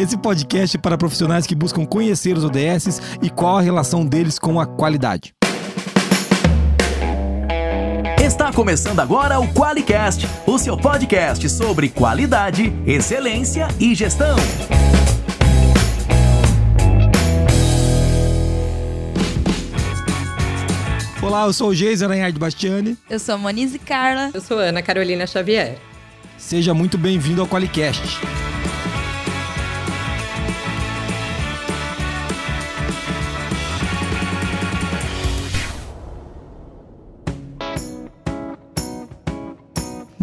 Esse podcast é para profissionais que buscam conhecer os ODSs e qual a relação deles com a qualidade. Está começando agora o QualiCast, o seu podcast sobre qualidade, excelência e gestão. Olá, eu sou o Geis Aranhard Bastiani. Eu sou a Monize Carla. Eu sou Ana Carolina Xavier. Seja muito bem-vindo ao Qualicast.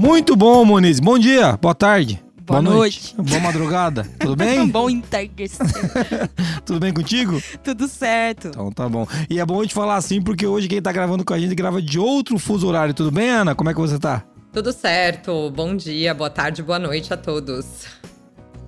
Muito bom, Moniz. Bom dia, boa tarde. Boa, noite. noite. Boa madrugada. Tudo bem? bom entardecer. Tudo bem contigo? Tudo certo. Então tá bom. E é bom a gente falar assim, porque hoje quem tá gravando com a gente grava de outro fuso horário. Tudo bem, Ana? Como é que você tá? Tudo certo. Bom dia, boa tarde, boa noite a todos.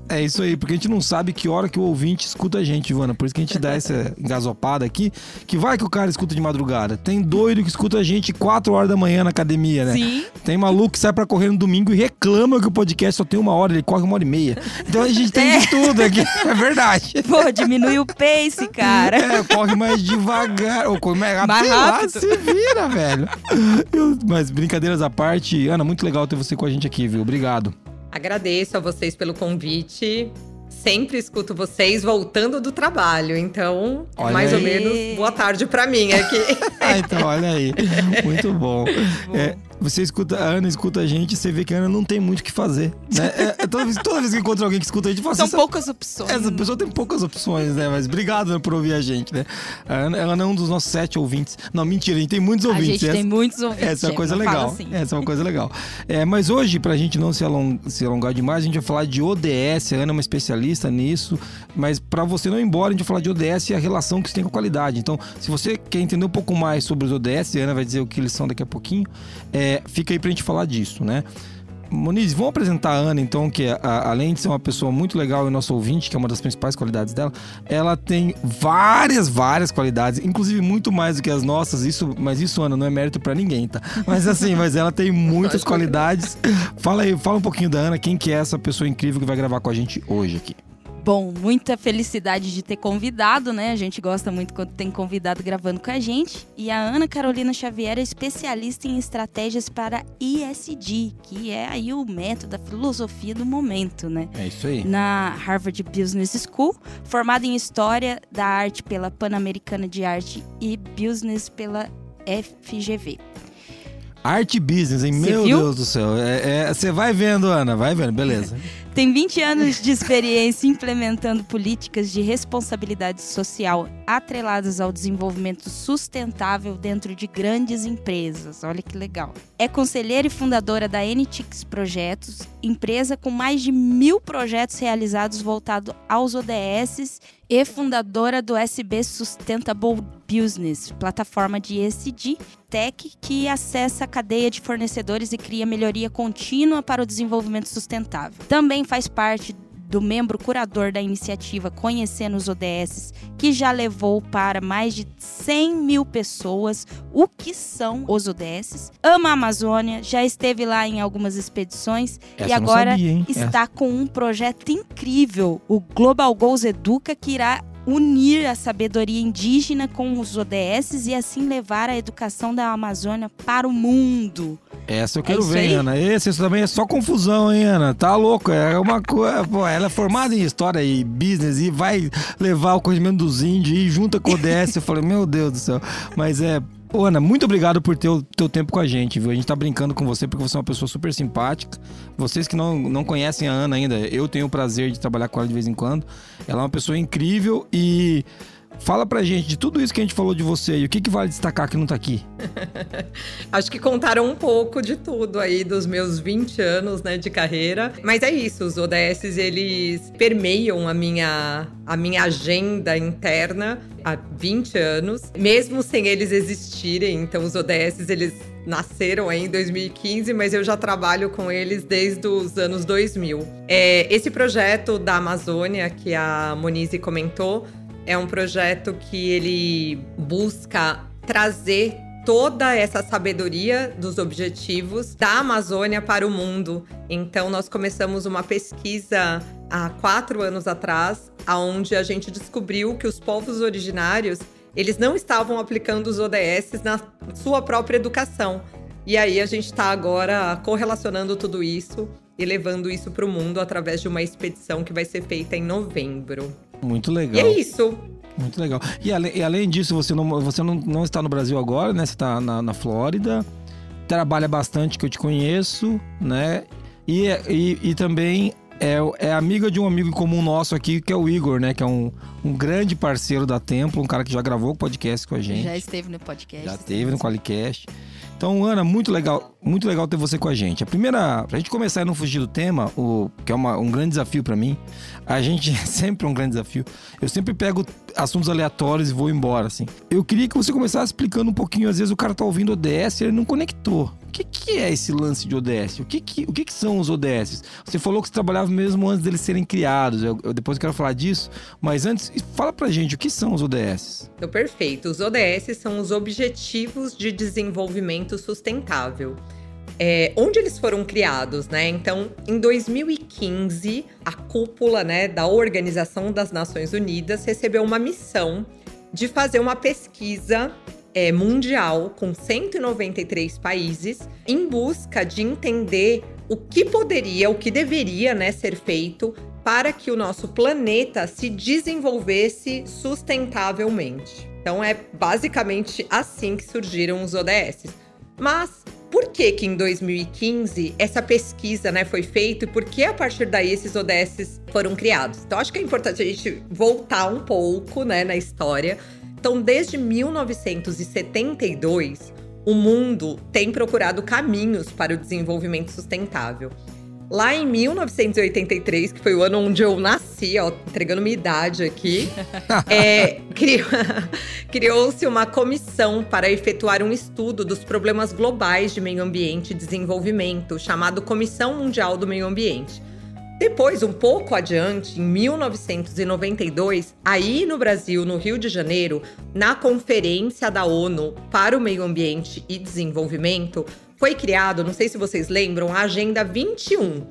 É isso aí, porque a gente não sabe que hora que o ouvinte escuta a gente, Ivana. Por isso que a gente dá essa engasopada aqui. Que vai que o cara escuta de madrugada. Tem doido que escuta a gente 4 horas da manhã na academia, né? Sim. Tem maluco que sai pra correr no domingo e reclama que o podcast só tem uma hora, ele corre uma hora e meia. Então a gente tem É. de tudo aqui. É verdade. Pô, diminui o pace, cara. É, corre mais devagar. Ou corre mais rápido. Mais sei lá, rápido. se vira, velho. Eu- mas brincadeiras à parte, Ana, muito legal ter você com a gente aqui, viu? Obrigado. Agradeço a vocês pelo convite. Sempre escuto vocês voltando do trabalho, então, Olha mais ou aí. menos, boa tarde pra mim aqui. Ah, então, olha aí. Muito bom. É, você escuta, a Ana escuta a gente, você vê que a Ana não tem muito o que fazer. Né? É, é toda, vez, toda vez que encontra alguém que escuta a gente, fala São assim, poucas opções. Essa pessoa tem poucas opções, né? Mas obrigado por ouvir a gente, né? A Ana, a Ana é um dos nossos sete ouvintes. Não, mentira, a gente tem muitos A ouvintes. gente Essa- tem muitos ouvintes. essa é uma coisa legal. assim. Essa é uma coisa legal. É, mas hoje, pra gente não se, along- se alongar demais, a gente vai falar de ODS. A Ana é uma especialista nisso. Mas pra você não ir embora, a gente vai falar de ODS e a relação que isso tem com a qualidade. Então, se você quer entender um pouco mais sobre os ODS, a Ana vai dizer o que eles são daqui a pouquinho, é, fica aí pra gente falar disso, né? Moniz, vamos apresentar a Ana, então, que a- além de ser uma pessoa muito legal e nosso ouvinte, que é uma das principais qualidades dela, ela tem várias, várias qualidades, inclusive muito mais do que as nossas, isso, mas isso, Ana, não é mérito pra ninguém, tá? Mas assim, mas ela tem muitas qualidades. Fala aí, fala um pouquinho da Ana, quem que é essa pessoa incrível que vai gravar com a gente hoje aqui. Bom, muita felicidade de ter convidado, né? A gente gosta muito quando tem convidado gravando com a gente. E a Ana Carolina Xavier é especialista em estratégias para ISD, que é aí o método, a filosofia do momento, né? É isso aí. na Harvard Business School, formada em História da Arte pela Pan-Americana de Arte e Business pela FGV. Arte business, hein? Você Meu viu? Deus do céu. É, é, Você vai vendo, Ana, vai vendo, beleza. Tem 20 anos de experiência implementando políticas de responsabilidade social atreladas ao desenvolvimento sustentável dentro de grandes empresas. Olha que legal. É conselheira e fundadora da NTX Projetos, empresa com mais de mil projetos realizados voltados aos ODS e fundadora do SB Sustainable Business, plataforma de ESG Tech que acessa a cadeia de fornecedores e cria melhoria contínua para o desenvolvimento sustentável. Também faz parte do membro curador da iniciativa Conhecendo os ODS, que já levou para mais de 100 mil pessoas o que são os ODS. Ama a Amazônia, já esteve lá em algumas expedições Essa e agora sabia, está com um projeto incrível, o Global Goals Educa, que irá unir a sabedoria indígena com os ODS e assim levar a educação da Amazônia para o mundo. Essa eu quero isso ver, aí? Ana. Esse isso também é só confusão, hein, Ana? Tá louco. É uma coisa. Pô, ela é formada em história e business e vai levar o conhecimento dos índios e junta com o ODS. eu falei, meu Deus do céu. Mas é. Ô, Ana, muito obrigado por ter o teu tempo com a gente, viu? A gente tá brincando com você porque você é uma pessoa super simpática. Vocês que não, não conhecem a Ana ainda, eu tenho o prazer de trabalhar com ela de vez em quando. Ela é uma pessoa incrível e fala pra gente de tudo isso que a gente falou de você e o que, que vale destacar que não tá aqui. Acho que contaram um pouco de tudo aí dos meus 20 anos, né, de carreira. Mas é isso, os ODS eles permeiam a minha a minha agenda interna há 20 anos, mesmo sem eles existirem. Então os ODS eles nasceram aí em 2015, mas eu já trabalho com eles desde os anos 2000. É, esse projeto da Amazônia que a Monize comentou é um projeto que ele busca trazer toda essa sabedoria dos objetivos da Amazônia para o mundo. Então, nós começamos uma pesquisa há quatro anos atrás, aonde a gente descobriu que os povos originários eles não estavam aplicando os ODS na sua própria educação. E aí a gente está agora correlacionando tudo isso e levando isso para o mundo através de uma expedição que vai ser feita em novembro. Muito legal. E é isso. Muito legal. E, ale, e além disso, você, não, você não, não está no Brasil agora, né? Você está na, na Flórida. Trabalha bastante, que eu te conheço, né? E, e, e também é, é, amiga de um amigo comum nosso aqui, que é o Igor, né? Que é um, um grande parceiro da Templo, um cara que já gravou o podcast com a gente. Já esteve no podcast. Já esteve no Qualicast. Então, Ana, muito legal, muito legal ter você com a gente. A primeira, pra gente começar a não fugir do tema, o, que é uma, um grande desafio para mim, a gente sempre é um grande desafio. Eu sempre pego assuntos aleatórios e vou embora, assim. Eu queria que você começasse explicando um pouquinho, às vezes o cara tá ouvindo ODS e ele não conectou. O que, que é esse lance de ODS? O que, que, o que, que são os ODS? Você falou que você trabalhava mesmo antes deles serem criados. Eu, eu depois quero falar disso. Mas antes, fala pra gente o que são os ODS. Então, perfeito. Os ODS são os Objetivos de Desenvolvimento Sustentável. É, onde eles foram criados, né? Então, em 2015, a cúpula né, da Organização das Nações Unidas recebeu uma missão de fazer uma pesquisa é, mundial com 193 países em busca de entender o que poderia, o que deveria né, ser feito para que o nosso planeta se desenvolvesse sustentavelmente. Então é basicamente assim que surgiram os ODS. Mas por que que em 2015 essa pesquisa né, foi feita e por que a partir daí esses ODS foram criados? Então acho que é importante a gente voltar um pouco né, na história então, desde 1972, o mundo tem procurado caminhos para o desenvolvimento sustentável. Lá em 1983, que foi o ano onde eu nasci, ó, entregando minha idade aqui, é, criou-se uma comissão para efetuar um estudo dos problemas globais de meio ambiente e desenvolvimento, chamado Comissão Mundial do Meio Ambiente. Depois, um pouco adiante, em 1992, aí no Brasil, no Rio de Janeiro, na Conferência da ONU para o Meio Ambiente e Desenvolvimento, foi criado, não sei se vocês lembram, a Agenda 21,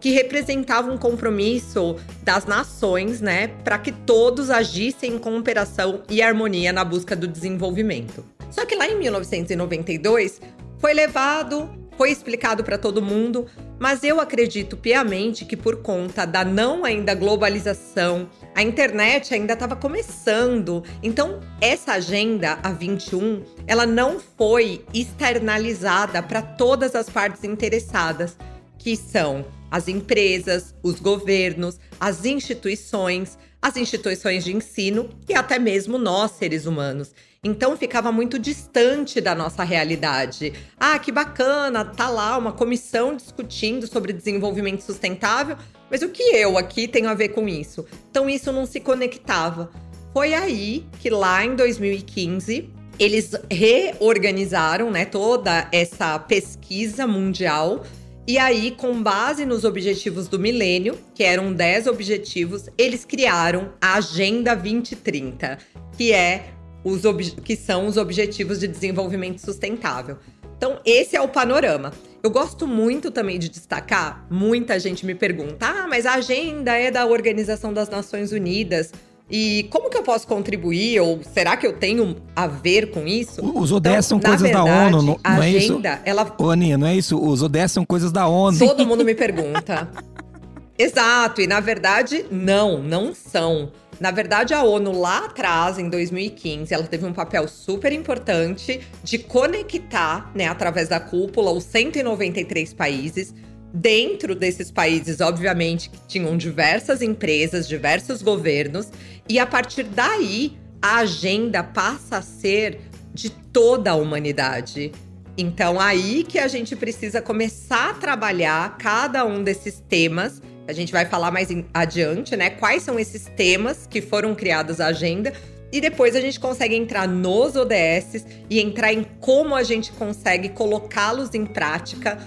que representava um compromisso das nações, né, para que todos agissem em cooperação e harmonia na busca do desenvolvimento. Só que lá em 1992 foi levado foi explicado para todo mundo, mas eu acredito piamente que por conta da não ainda globalização, a internet ainda estava começando. Então, essa agenda a 21, ela não foi externalizada para todas as partes interessadas, que são as empresas, os governos, as instituições, as instituições de ensino e até mesmo nós, seres humanos. Então ficava muito distante da nossa realidade. Ah, que bacana, tá lá uma comissão discutindo sobre desenvolvimento sustentável, mas o que eu aqui tenho a ver com isso? Então isso não se conectava. Foi aí que lá em 2015 eles reorganizaram, né, toda essa pesquisa mundial e aí, com base nos objetivos do milênio, que eram 10 objetivos, eles criaram a Agenda 2030, que é os que são os Objetivos de Desenvolvimento Sustentável. Então, esse é o panorama. Eu gosto muito também de destacar, muita gente me pergunta: ah, mas a agenda é da Organização das Nações Unidas. E como que eu posso contribuir? Ou será que eu tenho a ver com isso? Os ODS então, são coisas verdade, da ONU, não, não é isso? Agenda, ela... Ô, Aninha, não é isso? Os ODS são coisas da ONU. Todo mundo me pergunta. Exato, e na verdade, não, não são. Na verdade, a ONU lá atrás, em 2015, ela teve um papel super importante de conectar, né, através da cúpula, os 193 países. Dentro desses países, obviamente, que tinham diversas empresas, diversos governos, e a partir daí, a agenda passa a ser de toda a humanidade. Então, aí que a gente precisa começar a trabalhar cada um desses temas a gente vai falar mais adiante, né? Quais são esses temas que foram criados à agenda. E depois a gente consegue entrar nos ODS e entrar em como a gente consegue colocá-los em prática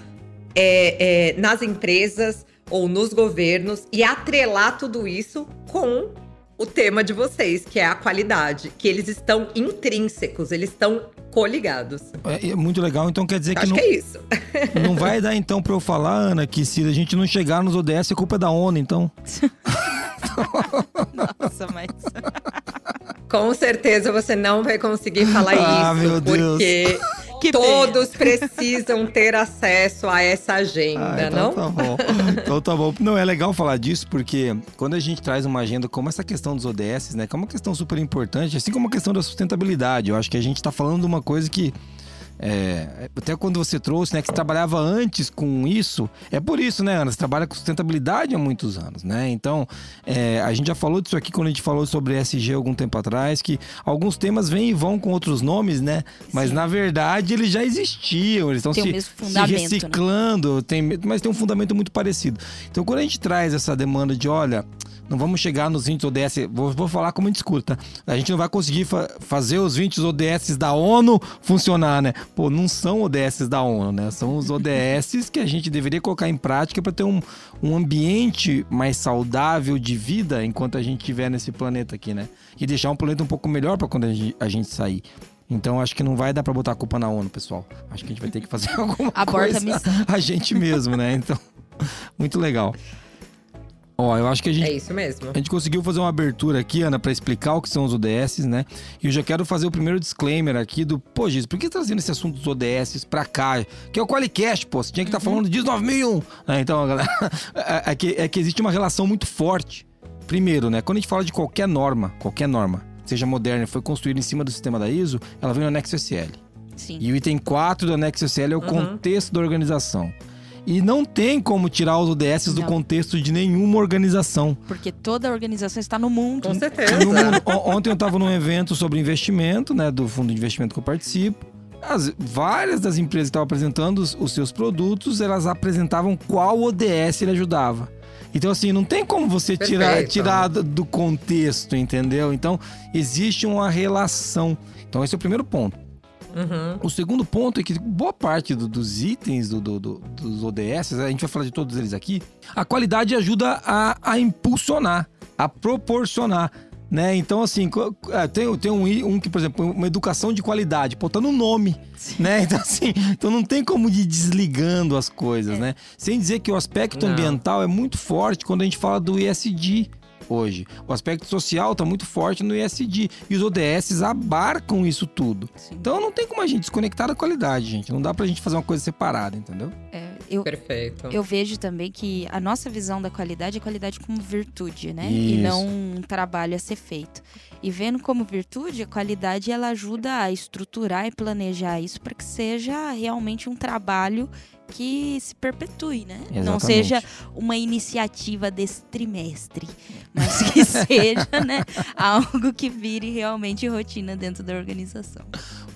é, é, nas empresas ou nos governos e atrelar tudo isso com o tema de vocês, que é a qualidade, que eles estão intrínsecos, eles estão coligados. É, é muito legal, então quer dizer que Acho não, que é isso. não vai dar então pra eu falar, Ana, que se a gente não chegar nos ODS é culpa da ONU, então. Nossa, mas. Com certeza você não vai conseguir falar Ah, isso, meu Deus. porque Que todos precisam ter acesso a essa agenda, Ah, então não? tá bom. Então tá bom. Não, é legal falar disso porque quando a gente traz uma agenda como essa questão dos ODS, né, que é uma questão super importante, assim como a questão da sustentabilidade, eu acho que a gente tá falando de uma coisa que é, até quando você trouxe, né, que você trabalhava antes com isso, é por isso, né, Ana? Você trabalha com sustentabilidade há muitos anos, né? Então, é, a gente já falou disso aqui quando a gente falou sobre SG algum tempo atrás, que alguns temas vêm e vão com outros nomes, né? Mas Sim. na verdade eles já existiam, eles estão se, se né? reciclando, tem, mas tem um fundamento muito parecido. Então, quando a gente traz essa demanda de, olha, não vamos chegar nos 20 ODS, vou, vou falar como a gente escuta, a gente não vai conseguir fa- fazer os 20 ODS da ONU funcionar, né? Pô, não são ODS da ONU, né? São os ODS que a gente deveria colocar em prática para ter um, um ambiente mais saudável de vida enquanto a gente estiver nesse planeta aqui, né? E deixar um planeta um pouco melhor para quando a gente, a gente sair. Então acho que não vai dar para botar a culpa na ONU, pessoal. Acho que a gente vai ter que fazer alguma Aborta a coisa missão. a gente mesmo, né? Então, muito legal. Ó, eu acho que a gente É isso mesmo. a gente conseguiu fazer uma abertura aqui, Ana, para explicar o que são os ODS, né? E eu já quero fazer o primeiro disclaimer aqui do, pô, Giz, por que trazendo esse assunto dos ODS pra cá? Que é o Qualicast, pô, você tinha que estar falando de 9001. Né? Então, galera, é, é que, é que existe uma relação muito forte. Primeiro, né? Quando a gente fala de qualquer norma, qualquer norma, seja moderna foi construída em cima do sistema da ISO, ela vem no anexo SL. Sim. E o item 4 do anexo SL é o Uhum. contexto da organização. E não tem como tirar os ODS do Não. contexto de nenhuma organização. Porque toda organização está no mundo. Com certeza. No mundo- Ontem eu estava num evento sobre investimento, né, do fundo de investimento que eu participo. As, várias das empresas que estavam apresentando os, os seus produtos, elas apresentavam qual ODS ele ajudava. Então, assim, não tem como você tirar, Perfeito. tirar do do contexto, entendeu? Então, existe uma relação. Então, esse é o primeiro ponto. Uhum. O segundo ponto é que boa parte do- dos itens do- do- do- dos ODS, a gente vai falar de todos eles aqui, a qualidade ajuda a, a impulsionar, a proporcionar. Né? Então, assim, é, tem, tem um, um que, por exemplo, uma educação de qualidade, pô, tá no nome, né? Então, assim, então não tem como ir desligando as coisas, né? Sem dizer que o aspecto Não. ambiental é muito forte quando a gente fala do ESG hoje. O aspecto social tá muito forte no ESG e os ODS abarcam isso tudo. Sim. Então não tem como a gente desconectar da qualidade, gente. Não dá pra gente fazer uma coisa separada, entendeu? É, eu, Perfeito. eu vejo também que a nossa visão da qualidade é qualidade como virtude, né? E Isso. não um trabalho a ser feito. E vendo como virtude, a qualidade ela ajuda a estruturar e planejar isso para que seja realmente um trabalho que se perpetue, né? Não Exatamente. seja uma iniciativa desse trimestre, mas que seja, né, algo que vire realmente rotina dentro da organização.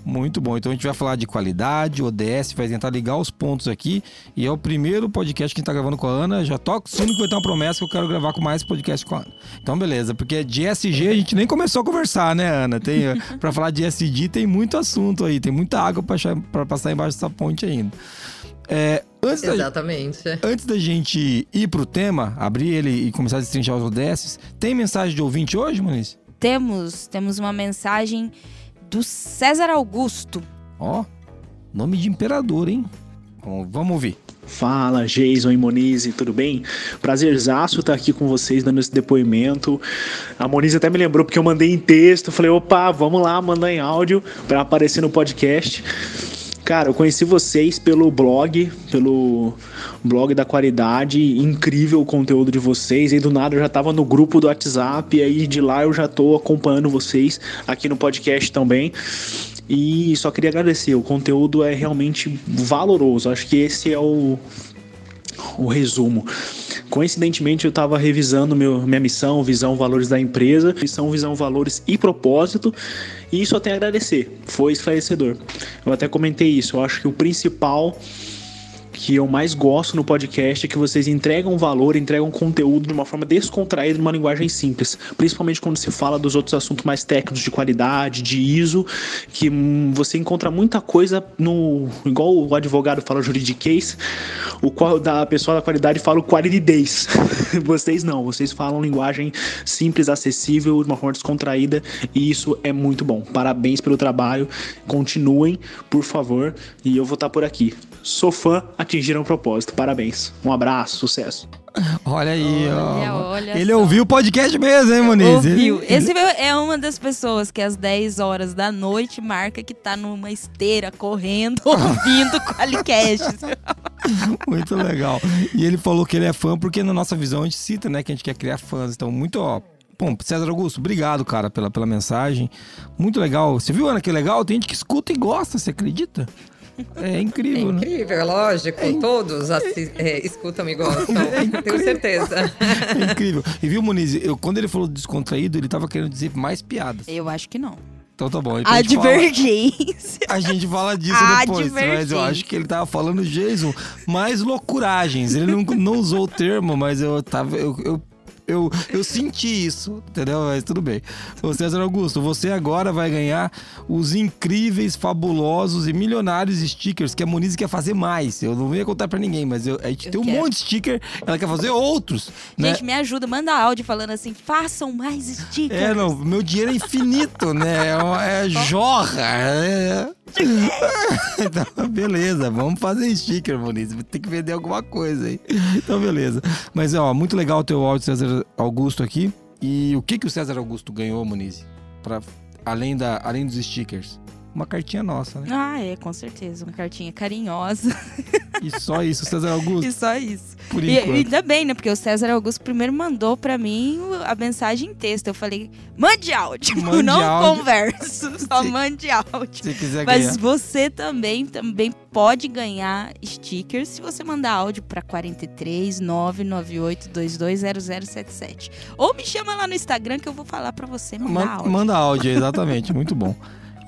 Muito bom. Então a gente vai falar de qualidade, ODS, vai tentar ligar os pontos aqui. E é o primeiro podcast que a gente tá gravando com a Ana. Já toca o sino que vai ter uma promessa que eu quero gravar com mais podcast com a Ana. Então, beleza. Porque de SG a gente nem começou a conversar, né, Ana? Tem, pra falar de SD tem muito assunto aí, tem muita água pra passar embaixo dessa ponte ainda. É, antes, da, Exatamente. antes da gente ir pro tema, abrir ele e começar a destrinchar os ODS, tem mensagem de ouvinte hoje, Muniz? Temos, temos uma mensagem do César Augusto. Ó, nome de imperador, hein? Bom, vamos ouvir. Fala, Jason e Monize, tudo bem? Prazerzaço estar aqui com vocês dando esse depoimento. A Monize até me lembrou porque eu mandei em texto, falei, opa, vamos lá, mandar em áudio para aparecer no podcast. Cara, eu conheci vocês pelo blog, pelo blog da qualidade, incrível o conteúdo de vocês. E do nada eu já tava no grupo do WhatsApp, e aí de lá eu já tô acompanhando vocês aqui no podcast também. E só queria agradecer, o conteúdo é realmente valoroso. Acho que esse é o, o resumo. Coincidentemente, eu estava revisando meu, minha missão, visão, valores da empresa, missão, visão, valores e propósito, e só tenho a agradecer. Foi esclarecedor. Eu até comentei isso. Eu acho que o principal que eu mais gosto no podcast é que vocês entregam valor, entregam conteúdo de uma forma descontraída, numa linguagem simples. Principalmente quando se fala dos outros assuntos mais técnicos de qualidade, de ISO, que hum, você encontra muita coisa no. Igual o advogado fala juridiquês, o qual da pessoa da qualidade fala days. vocês não, vocês falam linguagem simples, acessível, de uma forma descontraída, e isso é muito bom. Parabéns pelo trabalho. Continuem, por favor, e eu vou estar por aqui. Sou fã, atingiram o propósito. Parabéns. Um abraço, sucesso. Olha aí, Olha, ó. olha Ele só. ouviu o podcast mesmo, hein, Moniz? Ouviu. Ele- Esse é uma das pessoas que às 10 horas da noite marca que tá numa esteira correndo, ouvindo o Qualicast. Muito legal. E ele falou que ele é fã porque na nossa visão a gente cita, né, que a gente quer criar fãs. Então, muito, ó. Bom, César Augusto, obrigado, cara, pela, pela mensagem. Muito legal. Você viu, Ana, que legal? Tem gente que escuta e gosta, você acredita? É É incrível, né? incrível, é lógico. Todos assi- é, escutam e gostam. Tenho certeza. É incrível. E viu, Muniz, eu, quando ele falou descontraído, ele tava querendo dizer mais piadas. Eu acho que não. Então tá bom. a gente fala- Advergência. A gente fala disso depois, mas eu acho que ele tava falando Jason, mais loucuragens. Ele não, não usou o termo, mas eu tava. Eu, eu, eu, eu senti isso, entendeu? Mas tudo bem. Ô César Augusto, você agora vai ganhar os incríveis, fabulosos e milionários stickers que a Moniz quer fazer mais. Eu não ia contar pra ninguém, mas eu- a gente Eu tem um quero. monte de sticker, ela quer fazer outros. né? Gente, me ajuda, manda áudio falando assim, façam mais stickers. É, não, meu dinheiro é infinito, né? É, é jorra. é- Então, beleza, vamos fazer sticker, Moniz. Tem que vender alguma coisa aí. Então, beleza. Mas, ó, muito legal o teu áudio, César Augusto, aqui. E o que, que o César Augusto ganhou, Moniz? Pra, além, da, além dos stickers? Uma cartinha nossa, né? Ah, é, com certeza. Uma cartinha carinhosa. E só isso, César Augusto, e só isso. por E, enquanto. ainda bem, né? Porque o César Augusto primeiro mandou pra mim a mensagem em texto. Eu falei, mande áudio. Mande não áudio. converso, só Sim. mande áudio. Se quiser Mas ganhar. você também, também pode ganhar stickers se você mandar áudio para 43 998 220077. Ou me chama lá no Instagram que eu vou falar para você mandar Man- áudio. Manda áudio, exatamente. Muito bom.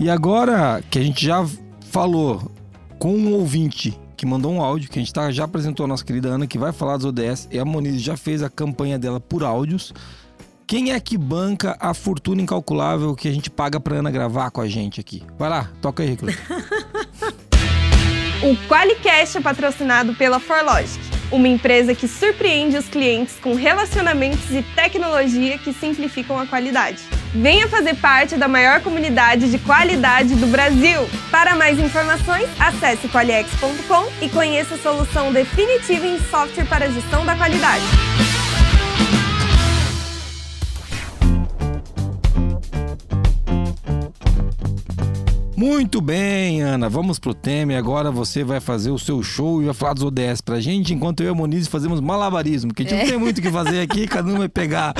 E agora que a gente já falou com um ouvinte que mandou um áudio, que a gente tá, já apresentou a nossa querida Ana, que vai falar dos ODS, e a Moniz já fez a campanha dela por áudios. Quem é que banca a fortuna incalculável que a gente paga pra Ana gravar com a gente aqui? Vai lá, toca aí, Recruta. O Qualicast é patrocinado pela Forlogic, uma empresa que surpreende os clientes com relacionamentos e tecnologia que simplificam a qualidade. Venha fazer parte da maior comunidade de qualidade do Brasil. Para mais informações, acesse qualiex.com e conheça a solução definitiva em software para gestão da qualidade. Muito bem, Ana, vamos pro tema e agora você vai fazer o seu show e vai falar dos ODS pra gente, enquanto eu e a Moniz fazemos malabarismo, que a gente É. não tem muito o que fazer aqui, cada um vai pegar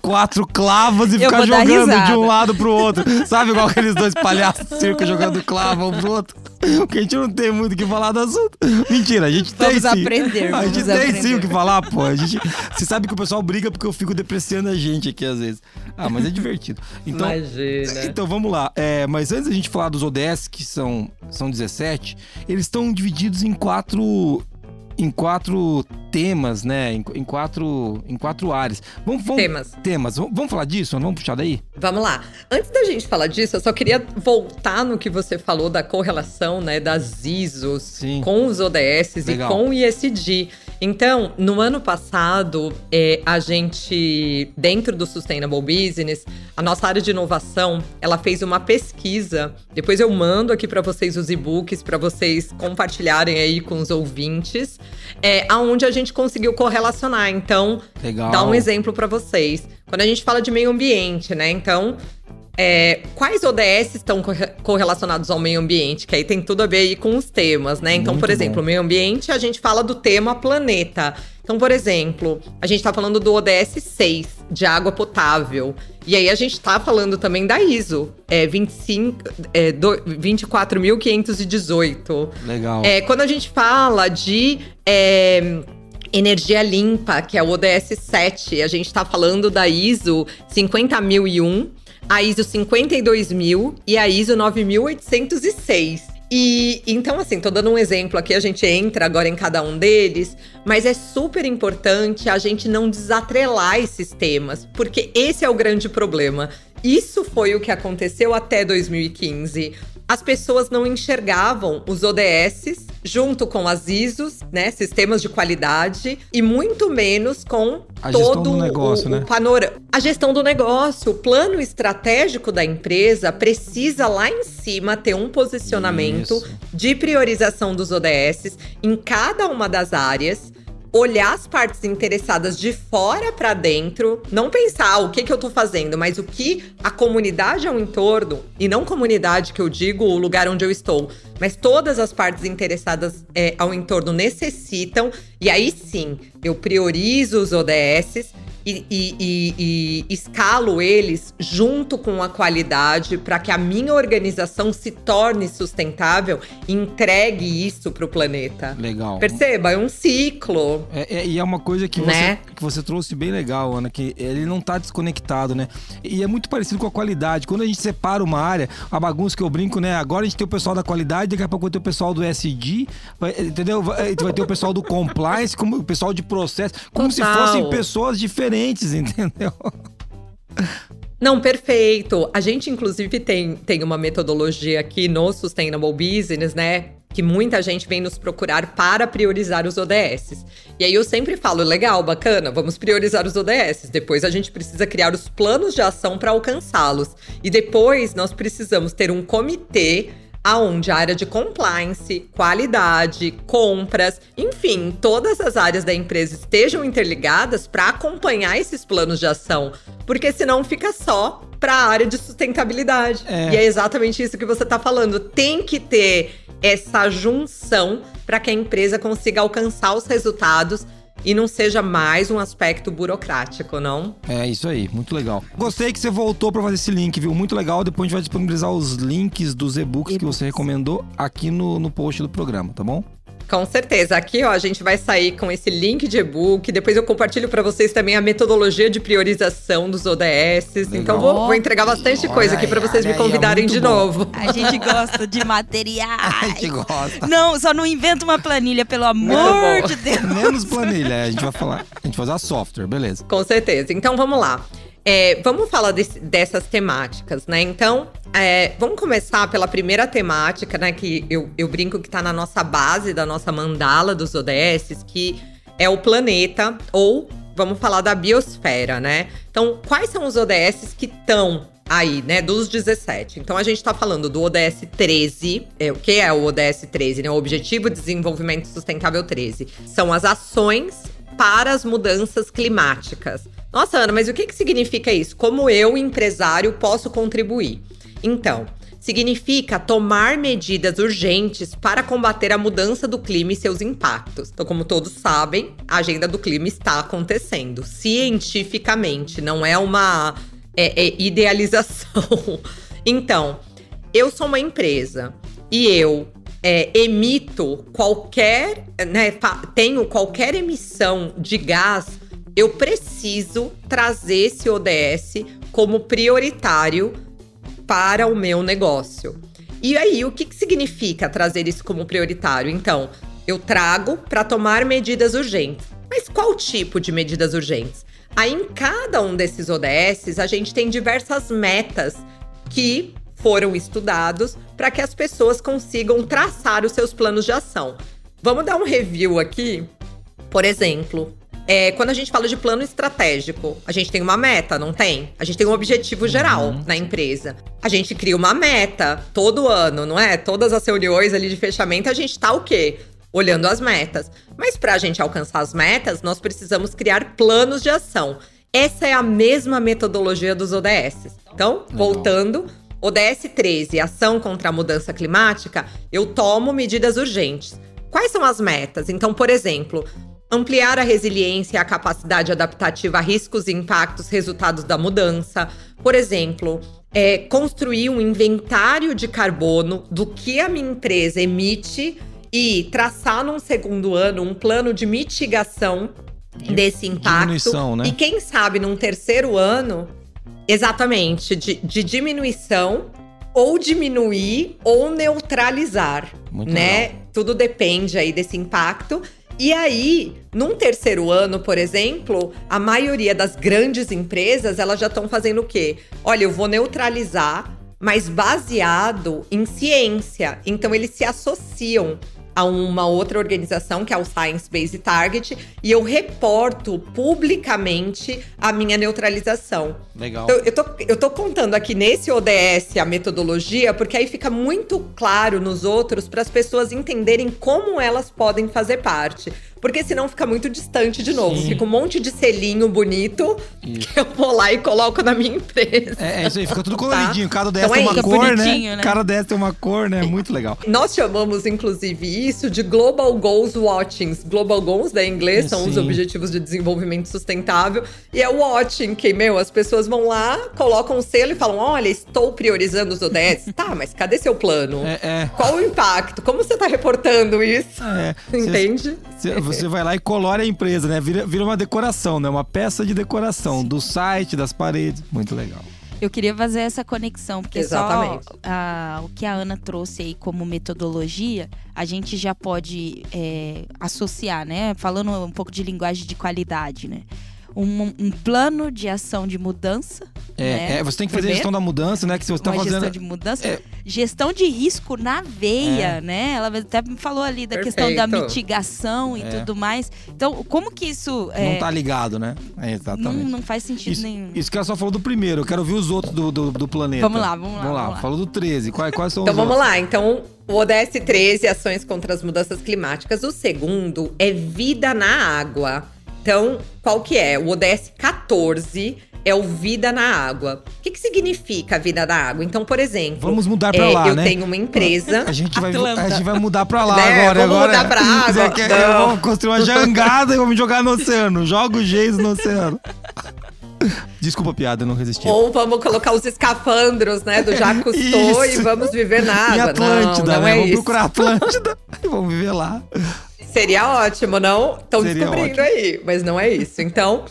quatro clavos e Eu ficar jogando de um lado pro outro. Sabe igual aqueles dois palhaços de circo jogando clavo um pro outro? Porque a gente não tem muito o que falar do assunto. Mentira, a gente Vamos tem sim. aprender, A gente tem sim o que falar, pô. A gente, você sabe que o pessoal briga porque eu fico depreciando a gente aqui às vezes. Ah, mas é divertido. Então, Imagina. então vamos lá. É, mas antes da gente falar dos ODS, que são, são 17, eles estão divididos em quatro. Em quatro temas, né? Em, em quatro, em quatro áreas. Vamos, vamos, Temas. Temas. Vamos, vamos falar disso? Vamos puxar daí? Vamos lá. Antes da gente falar disso, eu só queria voltar no que você falou da correlação, né, das ISOs Sim. com os ODS Legal. e com o ISD. Então, no ano passado, é, a gente, dentro do Sustainable Business, a nossa área de inovação, ela fez uma pesquisa. Depois eu mando aqui para vocês os e-books para vocês compartilharem aí com os ouvintes, é, aonde a gente conseguiu correlacionar. Então, Legal. dar um exemplo para vocês. Quando a gente fala de meio ambiente, né? Então, é, quais ODS estão corre- correlacionados ao meio ambiente? Que aí tem tudo a ver aí com os temas, né? Então, Muito por exemplo, bom. meio ambiente, a gente fala do tema planeta. Então, por exemplo, a gente tá falando do ODS 6, de água potável. E aí a gente tá falando também da ISO, é, 25, é, do- 24.518. Legal. É, quando a gente fala de é, energia limpa, que é o ODS 7, a gente está falando da ISO 50001, a ISO 52000 e a ISO 9806. E então, assim, tô dando um exemplo aqui, a gente entra agora em cada um deles, mas é super importante a gente não desatrelar esses temas, porque esse é o grande problema. Isso foi o que aconteceu até 2015 as pessoas não enxergavam os ODS junto com as ISOs, né, sistemas de qualidade, e muito menos com A todo negócio, o, né? o panorama. A gestão do negócio, o plano estratégico da empresa precisa lá em cima ter um posicionamento Isso. de priorização dos ODS em cada uma das áreas olhar as partes interessadas de fora para dentro, não pensar ah, o que, que eu tô fazendo, mas o que a comunidade ao entorno, e não comunidade que eu digo o lugar onde eu estou, mas todas as partes interessadas é, ao entorno necessitam, e aí sim eu priorizo os ODS. E, e- e- e escalo eles junto com a qualidade para que a minha organização se torne sustentável e entregue isso para o planeta. Legal. Perceba, é um ciclo. É, é- e é uma coisa que, Né? você, que você trouxe bem legal, Ana, que ele não tá desconectado, né? E é muito parecido com a qualidade. Quando a gente separa uma área, a bagunça que eu brinco, né? Agora a gente tem o pessoal da qualidade, daqui a pouco vai ter o pessoal do SD, vai- entendeu? Vai, vai ter o pessoal do compliance, como o pessoal de processo, como se Total. fossem pessoas diferentes, entendeu? Não, perfeito. A gente, inclusive, tem, tem uma metodologia aqui no Sustainable Business, né? Que muita gente vem nos procurar para priorizar os ODS. E aí eu sempre falo, legal, bacana, vamos priorizar os ODS. Depois a gente precisa criar os planos de ação para alcançá-los. E depois nós precisamos ter um comitê aonde a área de compliance, qualidade, compras, enfim, todas as áreas da empresa estejam interligadas para acompanhar esses planos de ação, porque senão fica só para a área de sustentabilidade. É. E é exatamente isso que você está falando. Tem que ter essa junção para que a empresa consiga alcançar os resultados e não seja mais um aspecto burocrático, não? É isso aí, muito legal. Gostei que você voltou pra fazer esse link, viu? Muito legal. Depois a gente vai disponibilizar os links dos e-books que você recomendou aqui no, no post do programa, tá bom? Com certeza. Aqui, ó, a gente vai sair com esse link de e-book. Depois eu compartilho para vocês também a metodologia de priorização dos ODS. Então vou, vou entregar bastante Olha coisa aqui para vocês me é convidarem muito de bom. novo. A gente gosta de materiais. A gente gosta. Não, só não inventa uma planilha, pelo amor de Deus. Menos planilha, a gente vai falar. A gente vai usar software, beleza. Com certeza. Então vamos lá. É, vamos falar dessas temáticas, né? Então, é, vamos começar pela primeira temática, né? Que eu, eu brinco que tá na nossa base da nossa mandala dos ODS, que é o planeta, ou vamos falar da biosfera, né? Então, quais são os ODS que estão aí, né, dos 17. Então a gente tá falando do ODS 13, é, o que é o ODS 13, né? O Objetivo de Desenvolvimento Sustentável 13. São as ações para as mudanças climáticas. Nossa, Ana, mas o que, que significa isso? Como eu, empresário, posso contribuir? Então, significa tomar medidas urgentes para combater a mudança do clima e seus impactos. Então, como todos sabem, a agenda do clima está acontecendo cientificamente, não é uma é, é idealização. Então, eu sou uma empresa e eu é, emito qualquer, né, tenho qualquer emissão de gás, eu preciso trazer esse ODS como prioritário para o meu negócio. E aí, o que, que significa trazer isso como prioritário? Então, eu trago para tomar medidas urgentes. Mas qual tipo de medidas urgentes? Aí, em cada um desses ODS, a gente tem diversas metas que foram estudados para que as pessoas consigam traçar os seus planos de ação. Vamos dar um review aqui? Por exemplo, é, quando a gente fala de plano estratégico, a gente tem uma meta, não tem? A gente tem um objetivo geral na empresa. A gente cria uma meta todo ano, não é? Todas as reuniões ali de fechamento, a gente tá o quê? Olhando as metas. Mas para a gente alcançar as metas, nós precisamos criar planos de ação. Essa é a mesma metodologia dos ODS. Então, voltando, ODS 13, ação contra a mudança climática, eu tomo medidas urgentes. Quais são as metas? Então, por exemplo, ampliar a resiliência e a capacidade adaptativa a riscos e impactos resultados da mudança. Por exemplo, é, construir um inventário de carbono do que a minha empresa emite e traçar num segundo ano um plano de mitigação desse impacto. diminuição, né? E quem sabe num terceiro ano, exatamente, de, de diminuição ou diminuir ou neutralizar, Muito né? legal. Tudo depende aí desse impacto. E aí, num terceiro ano, por exemplo, a maioria das grandes empresas, elas já estão fazendo o quê? Olha, eu vou neutralizar, mas baseado em ciência. Então eles se associam a uma outra organização, que é o Science Based Target, e eu reporto publicamente a minha neutralização. Legal. Então, eu, tô, eu tô contando aqui nesse ODS a metodologia, porque aí fica muito claro nos outros para as pessoas entenderem como elas podem fazer parte. Porque senão fica muito distante de novo. Sim. Fica um monte de selinho bonito Isso. que eu vou lá e coloco na minha empresa. É, é isso aí, fica tudo Tá. coloridinho. Cada DS Então tem é uma cor, né? né? Cada DS tem uma cor, né? Muito legal. Nós chamamos, inclusive, isso de Global Goals Watchings. Global Goals, da inglês, são os Sim. Objetivos de Desenvolvimento Sustentável. E é o Watching, que, meu, as pessoas vão lá, colocam um selo e falam: olha, estou priorizando os ODS. tá, mas cadê seu plano? É, é. Qual o impacto? Como você tá reportando isso? É, Entende? cê- você vai lá e colore a empresa, né? Vira, vira uma decoração, né? Uma peça de decoração do site, das paredes. Muito legal. Eu queria fazer essa conexão, porque Exatamente. só ah, o que a Ana trouxe aí como metodologia, a gente já pode é, associar, né? Falando um pouco de linguagem de qualidade, né? Um, um plano de ação de mudança. É, né? é, você tem que fazer a Primeiro, gestão da mudança, né? Que você está uma fazendo. gestão de mudança. É. Gestão de risco na veia, né? Ela até me falou ali da questão da Perfeito. mitigação e É. tudo mais. Então, como que isso é, Não tá ligado, né? É, não, exatamente. não faz sentido Isso, nenhum? isso que ela só falou do primeiro, eu quero ouvir os outros do, do, do planeta. Vamos lá, vamos lá, Vamos lá, vamos lá. falou do 13. Quais, quais são Então os vamos outros? lá. Então, o ODS 13, ações contra as mudanças climáticas. O segundo é vida na água. Então, qual que é? O ODS 14 é o vida na água. O que, que significa vida na água? Então, por exemplo, Vamos mudar pra é, lá, eu né? tenho uma empresa. A gente, vai, Atlanta. a gente vai mudar pra lá Né, agora. vamos agora mudar pra água. Quer- Não. Vamos construir uma jangada e vamos jogar no oceano. Joga o gesso no oceano. Desculpa a piada, eu não resisti. Ou vamos colocar os escafandros, né, do Jacques Cousteau e vamos viver na água. Em Atlântida, não, não né? é vamos isso. procurar Atlântida e vamos viver lá. Seria ótimo, não? Estão descobrindo ótimo. aí, mas não é isso. Então,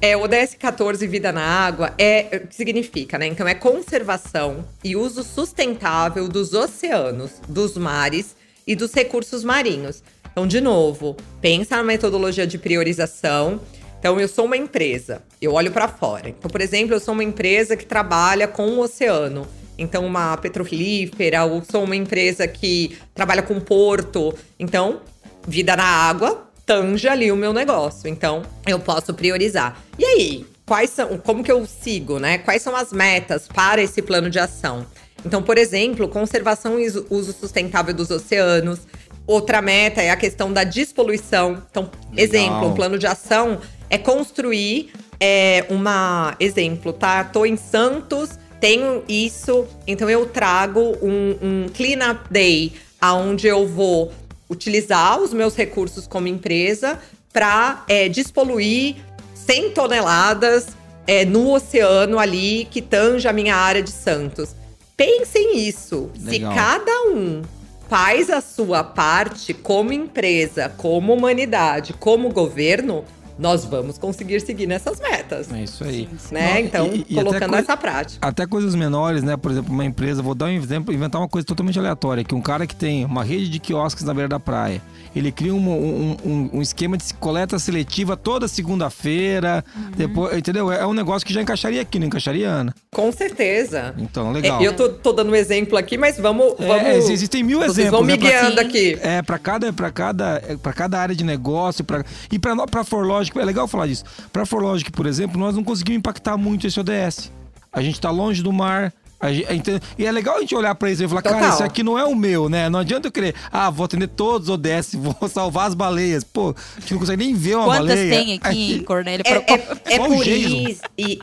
é, o ODS 14 Vida na Água é o que significa, né? Então, é conservação e uso sustentável dos oceanos, dos mares e dos recursos marinhos. Então, de novo, pensa na metodologia de priorização. Então, eu sou uma empresa, eu olho para fora. Então, por exemplo, eu sou uma empresa que trabalha com o oceano. Então, uma petrolífera, ou sou uma empresa que trabalha com porto. Então, vida na água tange ali o meu negócio. Então, eu posso priorizar. E aí, quais são, como que eu sigo, né? Quais são as metas para esse plano de ação? Então, por exemplo, conservação e uso- sustentável dos oceanos. Outra meta é a questão da despoluição. Então, exemplo, um plano de ação é construir é, uma. Exemplo, tá? Tô em Santos, tenho isso, então eu trago um, um clean-up day, aonde eu vou utilizar os meus recursos como empresa para despoluir 100 toneladas é, no oceano ali que tange a minha área de Santos. Pensem nisso. Legal. Se cada um faz a sua parte como empresa, como humanidade, como governo, nós vamos conseguir seguir nessas metas. É isso aí. Né? Não, então, e- e colocando essa prática. Até coisas menores, né? Por exemplo, uma empresa, vou dar um exemplo, inventar uma coisa totalmente aleatória, que um cara que tem uma rede de quiosques na beira da praia, ele cria um, um, um- um esquema de coleta seletiva toda segunda-feira, depois, entendeu? É um negócio que já encaixaria aqui, não encaixaria, Ana? Com certeza. Então, legal. É, eu tô, tô dando um exemplo aqui, mas vamos. É, vamos existem mil Vocês exemplos. vão me né, guiando aqui. É, para cada, pra cada, é, pra cada área de negócio. Pra, e para pra Forlogic, é legal falar disso. Pra Forlogic, por exemplo, nós não conseguimos impactar muito esse ODS. A gente tá longe do mar. a gente- é, e é legal a gente olhar pra isso e falar, cara, Total. isso aqui não é o meu, né? Não adianta eu querer, ah, vou atender todos os ODS, vou salvar as baleias. Pô, a gente não consegue nem ver uma Quantas baleia. tem aqui em Cornélio? É, é- é o por isso. E,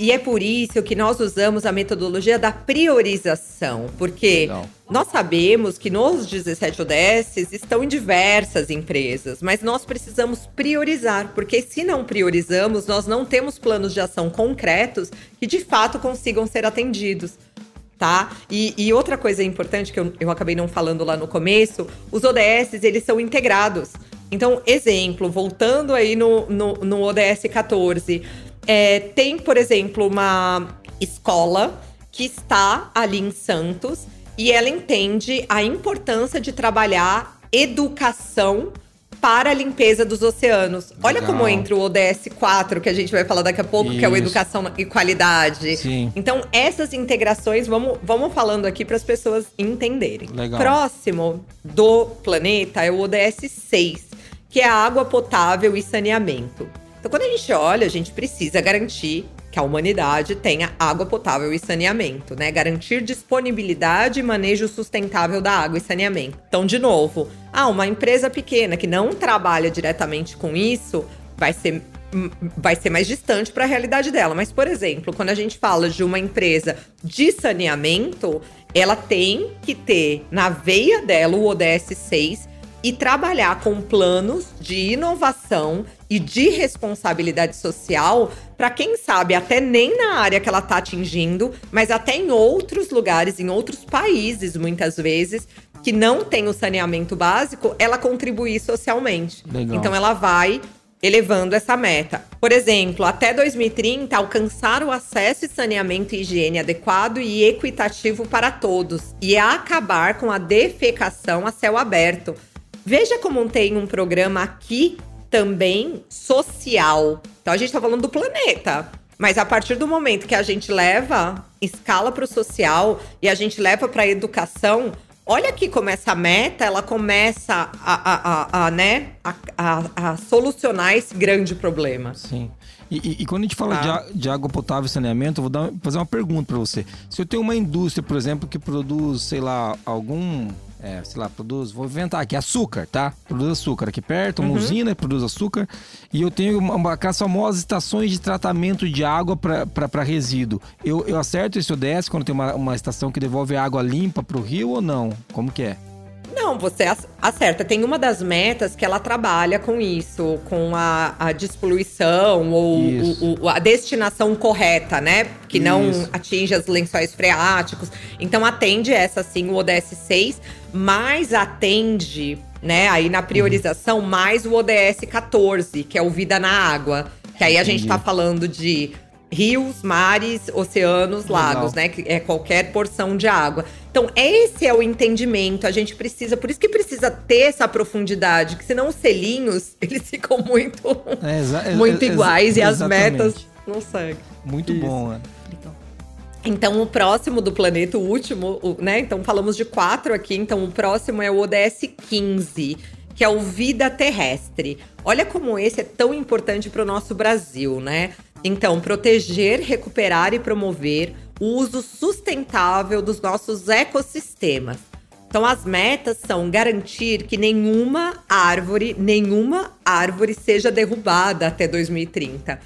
e é por isso que nós usamos a metodologia da priorização. Porque Legal. nós sabemos que nos 17 ODS estão em diversas empresas, mas nós precisamos priorizar. Porque se não priorizamos, nós não temos planos de ação concretos que de fato consigam ser atendidos. Tá? E, e outra coisa importante que eu, eu acabei não falando lá no começo, os ODS, eles são integrados. Então, exemplo, voltando aí no, no, no ODS 14, é, tem, por exemplo, uma escola que está ali em Santos e ela entende a importância de trabalhar educação para a limpeza dos oceanos. Olha Legal. como entra o ODS 4, que a gente vai falar daqui a pouco, que é o Isso. Educação e Qualidade. Sim. Então, essas integrações, vamos, vamos falando aqui para as pessoas entenderem. Legal. Próximo do planeta é o ODS 6, que é a água potável e saneamento. Então, quando a gente olha, a gente precisa garantir que a humanidade tenha água potável e saneamento, né? Garantir disponibilidade e manejo sustentável da água e saneamento. Então, de novo, ah, uma empresa pequena que não trabalha diretamente com isso vai ser hum, vai ser mais distante para a realidade dela. Mas, por exemplo, quando a gente fala de uma empresa de saneamento, ela tem que ter na veia dela o ODS 6 e trabalhar com planos de inovação e de responsabilidade social para quem sabe até nem na área que ela está atingindo, mas até em outros lugares, em outros países, muitas vezes, que não tem o saneamento básico, ela contribuir socialmente. Legal. Então ela vai elevando essa meta. Por exemplo, até 2030, alcançar o acesso e saneamento e higiene adequado e equitativo para todos e acabar com a defecação a céu aberto. Veja como tem um programa aqui também social. Então a gente tá falando do planeta. Mas a partir do momento que a gente leva escala para o social e a gente leva para a educação, olha aqui como essa meta ela começa a, a, a, a, né, a, solucionar esse grande problema. Sim. E, e- e quando a gente fala Tá. de, de água potável e saneamento, eu vou dar- fazer uma pergunta para você. Se eu tenho uma indústria, por exemplo, que produz, sei lá, algum. É, sei lá, produz. Vou inventar aqui, açúcar, tá? Produz açúcar aqui perto, Uhum. uma usina que produz açúcar. E eu tenho uma, aquelas famosas estações de tratamento de água para resíduo. Eu, eu acerto esse ODS quando tem uma, uma estação que devolve água limpa para o rio ou não? Como que é? Não, você ac- acerta. Tem uma das metas que ela trabalha com isso, com a, a despoluição ou o- o- a destinação correta, né? Que não Isso. atinge os lençóis freáticos. Então atende essa sim, o ODS 6, mas atende, né, aí na priorização, mais o ODS 14, que é o Vida na Água. Que aí a gente Entendi. tá falando de rios, mares, oceanos, Legal. lagos, né? Que é qualquer porção de água. Então, esse é o entendimento. A gente precisa, por isso que precisa ter essa profundidade, que senão os selinhos, eles ficam muito, É, muito iguais e as metas não seguem. Muito Isso. bom, né? Então, o próximo do planeta, o último, o- né? Então, falamos de quatro aqui. Então, o próximo é o ODS 15, que é o Vida Terrestre. Olha como esse é tão importante para o nosso Brasil, né? Então, proteger, recuperar e promover o uso sustentável dos nossos ecossistemas. Então, as metas são garantir que nenhuma árvore, nenhuma árvore seja derrubada até 2030.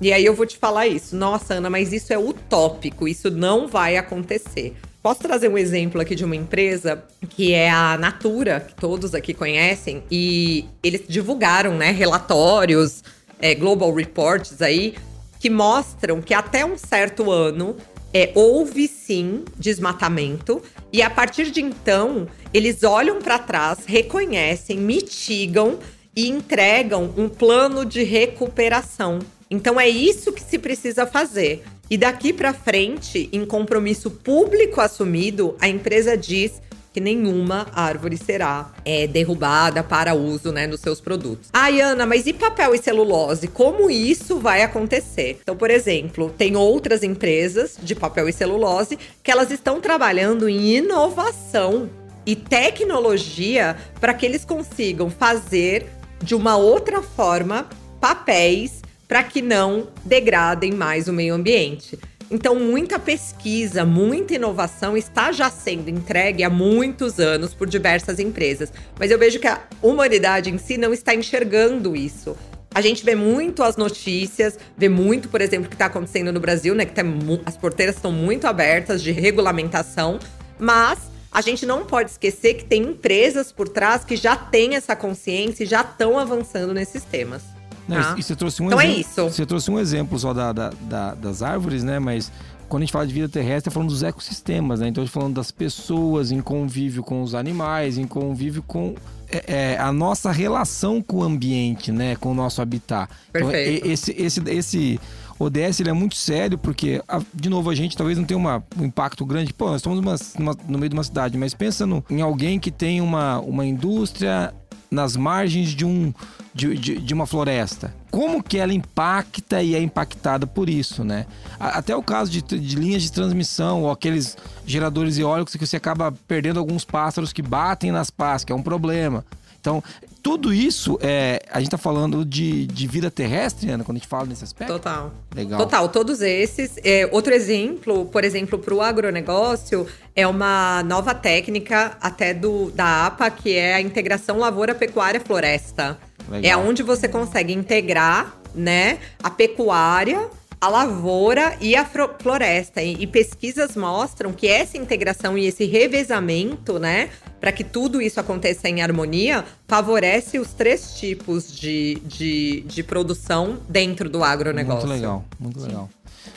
E aí eu vou te falar isso. Nossa, Ana, mas isso é utópico, isso não vai acontecer. Posso trazer um exemplo aqui de uma empresa que é a Natura, que todos aqui conhecem, e eles divulgaram, né, relatórios, é, global reports aí, que mostram que até um certo ano é, houve sim desmatamento, e a partir de então eles olham para trás, reconhecem, mitigam e entregam um plano de recuperação. Então é isso que se precisa fazer. E daqui para frente, em compromisso público assumido, a empresa diz que nenhuma árvore será é, derrubada para uso né, nos seus produtos. Ai, Ana, mas e papel e celulose? Como isso vai acontecer? Então, por exemplo, tem outras empresas de papel e celulose que elas estão trabalhando em inovação e tecnologia para que eles consigam fazer de uma outra forma papéis para que não degradem mais o meio ambiente. Então, muita pesquisa, muita inovação está já sendo entregue há muitos anos por diversas empresas. Mas eu vejo que a humanidade em si não está enxergando isso. A gente vê muito as notícias, vê muito, por exemplo, o que está acontecendo no Brasil, né? Que tá as porteiras estão muito abertas de regulamentação, mas a gente não pode esquecer que tem empresas por trás que já têm essa consciência e já estão avançando nesses temas. Não, tá? e- você trouxe um Então é exemplo, isso. Você trouxe um exemplo só da, da- da- das árvores, né? Mas quando a gente fala de vida terrestre, é falando dos ecossistemas, né? Então a gente falando das pessoas em convívio com os animais, em convívio com é, é, a nossa relação com o ambiente, né? Com o nosso habitat. Então, Perfeito. e- esse, esse, esse ODS ele é muito sério porque, de novo, a gente talvez não tenha uma, um impacto grande. Pô, nós estamos numa- numa- no meio de uma cidade, mas pensa no- em alguém que tem uma, uma indústria nas margens de, um, de, de, de uma floresta. Como que ela impacta e é impactada por isso, né? Até o caso de, de linhas de transmissão ou aqueles geradores eólicos que você acaba perdendo alguns pássaros que batem nas pás, que é um problema. Então, tudo isso, é, a gente tá falando de, de vida terrestre, Ana, quando a gente fala nesse aspecto. Total. Legal. Total, todos esses. É, outro exemplo, por exemplo, para o agronegócio, é uma nova técnica até do, da APA, que é a integração lavoura-pecuária-floresta. É onde você consegue integrar né, a pecuária, a lavoura e a floresta. E, pesquisas mostram que essa integração e esse revezamento, né, para que tudo isso aconteça em harmonia, favorece os três tipos de, de, de produção dentro do agronegócio. Muito legal, muito legal.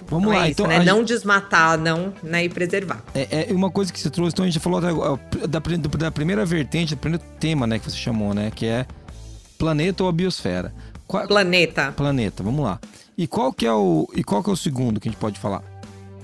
Vamos Então lá, é isso, então. né? Não desmatar, não, né? E preservar. É, é uma coisa que você trouxe, então a gente falou da, da, da primeira vertente, do primeiro tema, né, que você chamou, né, que é planeta ou a biosfera. Qual- Planeta. planeta, vamos lá. E qual que é o e qual que é o segundo que a gente pode falar?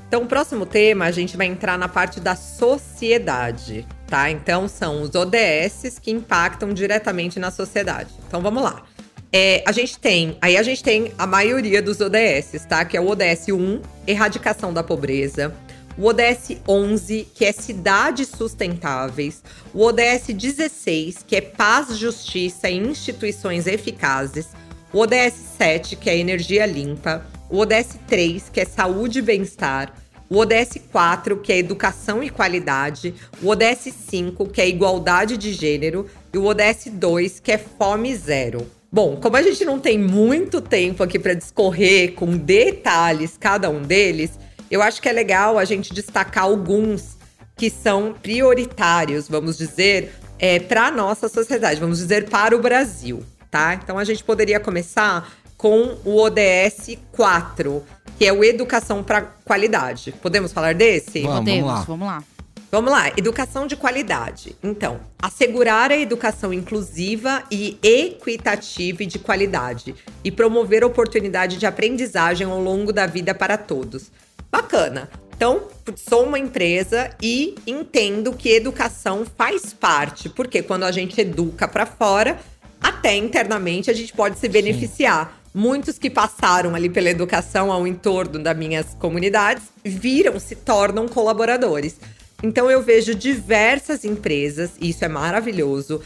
Então, o próximo tema, a gente vai entrar na parte da sociedade, tá? Então, são os ODS que impactam diretamente na sociedade. Então, vamos lá. É, a gente tem, aí a gente tem a maioria dos ODS, tá? Que é o ODS 1, erradicação da pobreza. O ODS 11, que é cidades sustentáveis. O ODS 16, que é paz, justiça e instituições eficazes. O ODS 7, que é energia limpa. O ODS 3, que é saúde e bem-estar. O ODS 4, que é educação e qualidade. O ODS 5, que é igualdade de gênero. E o ODS 2, que é fome zero. Bom, como a gente não tem muito tempo aqui para discorrer com detalhes cada um deles, eu acho que é legal a gente destacar alguns que são prioritários, vamos dizer, é, para a nossa sociedade, vamos dizer, para o Brasil, tá? Então a gente poderia começar com o ODS 4, que é o Educação para Qualidade. Podemos falar desse? Vamos, Podemos, lá. vamos lá. Vamos lá, educação de qualidade. Então, assegurar a educação inclusiva e equitativa e de qualidade e promover oportunidade de aprendizagem ao longo da vida para todos. Bacana. Então, sou uma empresa e entendo que educação faz parte, porque quando a gente educa para fora, até internamente a gente pode se beneficiar. Muitos que passaram ali pela educação ao entorno das minhas comunidades viram, se tornam colaboradores. Então eu vejo diversas empresas, e isso é maravilhoso,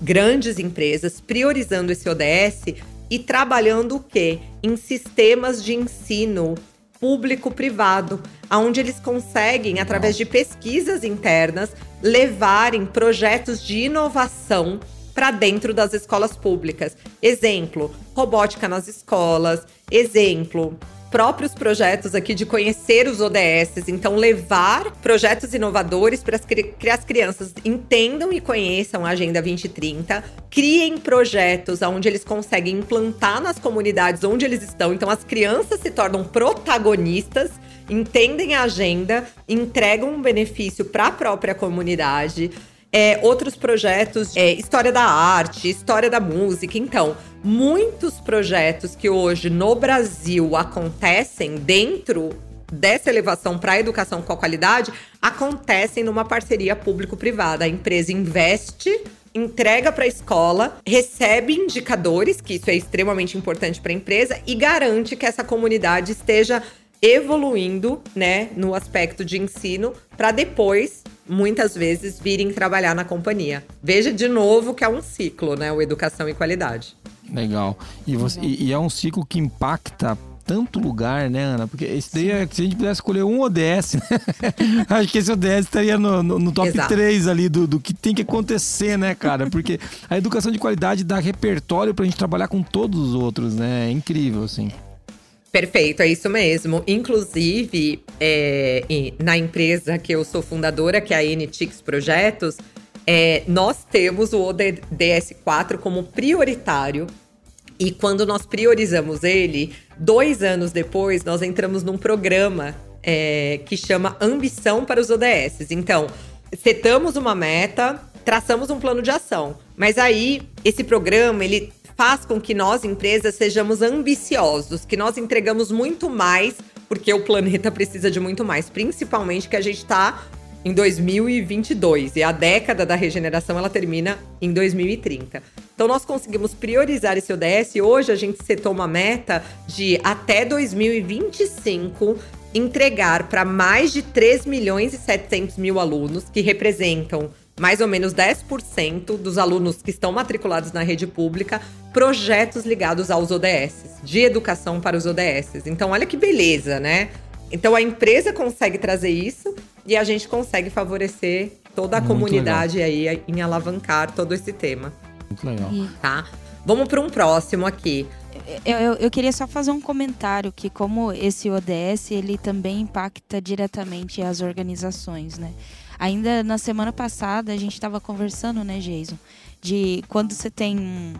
grandes empresas priorizando esse ODS e trabalhando o quê? Em sistemas de ensino público-privado, onde eles conseguem, através de pesquisas internas, levarem projetos de inovação para dentro das escolas públicas. Exemplo, robótica nas escolas. Exemplo, próprios projetos aqui de conhecer os ODS, então levar projetos inovadores para que as crianças entendam e conheçam a Agenda 2030, criem projetos onde eles conseguem implantar nas comunidades onde eles estão, então as crianças se tornam protagonistas, entendem a agenda, entregam um benefício para a própria comunidade. É, outros projetos, é, história da arte, história da música. Então, muitos projetos que hoje no Brasil acontecem dentro dessa elevação para a educação com a qualidade acontecem numa parceria público-privada. A empresa investe, entrega para a escola, recebe indicadores, que isso é extremamente importante para a empresa, e garante que essa comunidade esteja evoluindo, né, no aspecto de ensino, para depois muitas vezes virem trabalhar na companhia. Veja de novo que é um ciclo, né? O educação e qualidade. Legal. E, você, e, e é um ciclo que impacta tanto lugar, né, Ana? Porque esse daí, é, se a gente pudesse escolher um ODS, né? Acho que esse ODS estaria no, no, no top Exato. 3 ali do, do que tem que acontecer, né, cara? Porque a educação de qualidade dá repertório pra gente trabalhar com todos os outros, né? É incrível, assim. Perfeito, é isso mesmo. Inclusive, é, na empresa que eu sou fundadora, que é a NTix Projetos, é, nós temos o ODS4 como prioritário. E quando nós priorizamos ele, dois anos depois, nós entramos num programa é, que chama Ambição para os ODS. Então, setamos uma meta, traçamos um plano de ação. Mas aí, esse programa, ele faz com que nós, empresas, sejamos ambiciosos, que nós entregamos muito mais, porque o planeta precisa de muito mais, principalmente que a gente está em 2022 e a década da regeneração ela termina em 2030. Então nós conseguimos priorizar esse ODS e hoje a gente setou uma meta de até 2025 entregar para mais de 3 milhões e 700 mil alunos, que representam mais ou menos 10% dos alunos que estão matriculados na rede pública, projetos ligados aos ODS, de educação para os ODS. Então, olha que beleza, né? Então, a empresa consegue trazer isso e a gente consegue favorecer toda a Muito comunidade legal. aí em alavancar todo esse tema. Muito legal. Tá? Vamos para um próximo aqui. Eu, eu, eu, queria só fazer um comentário que como esse ODS ele também impacta diretamente as organizações, né? Ainda na semana passada a gente estava conversando, né, Jason, de quando você tem um,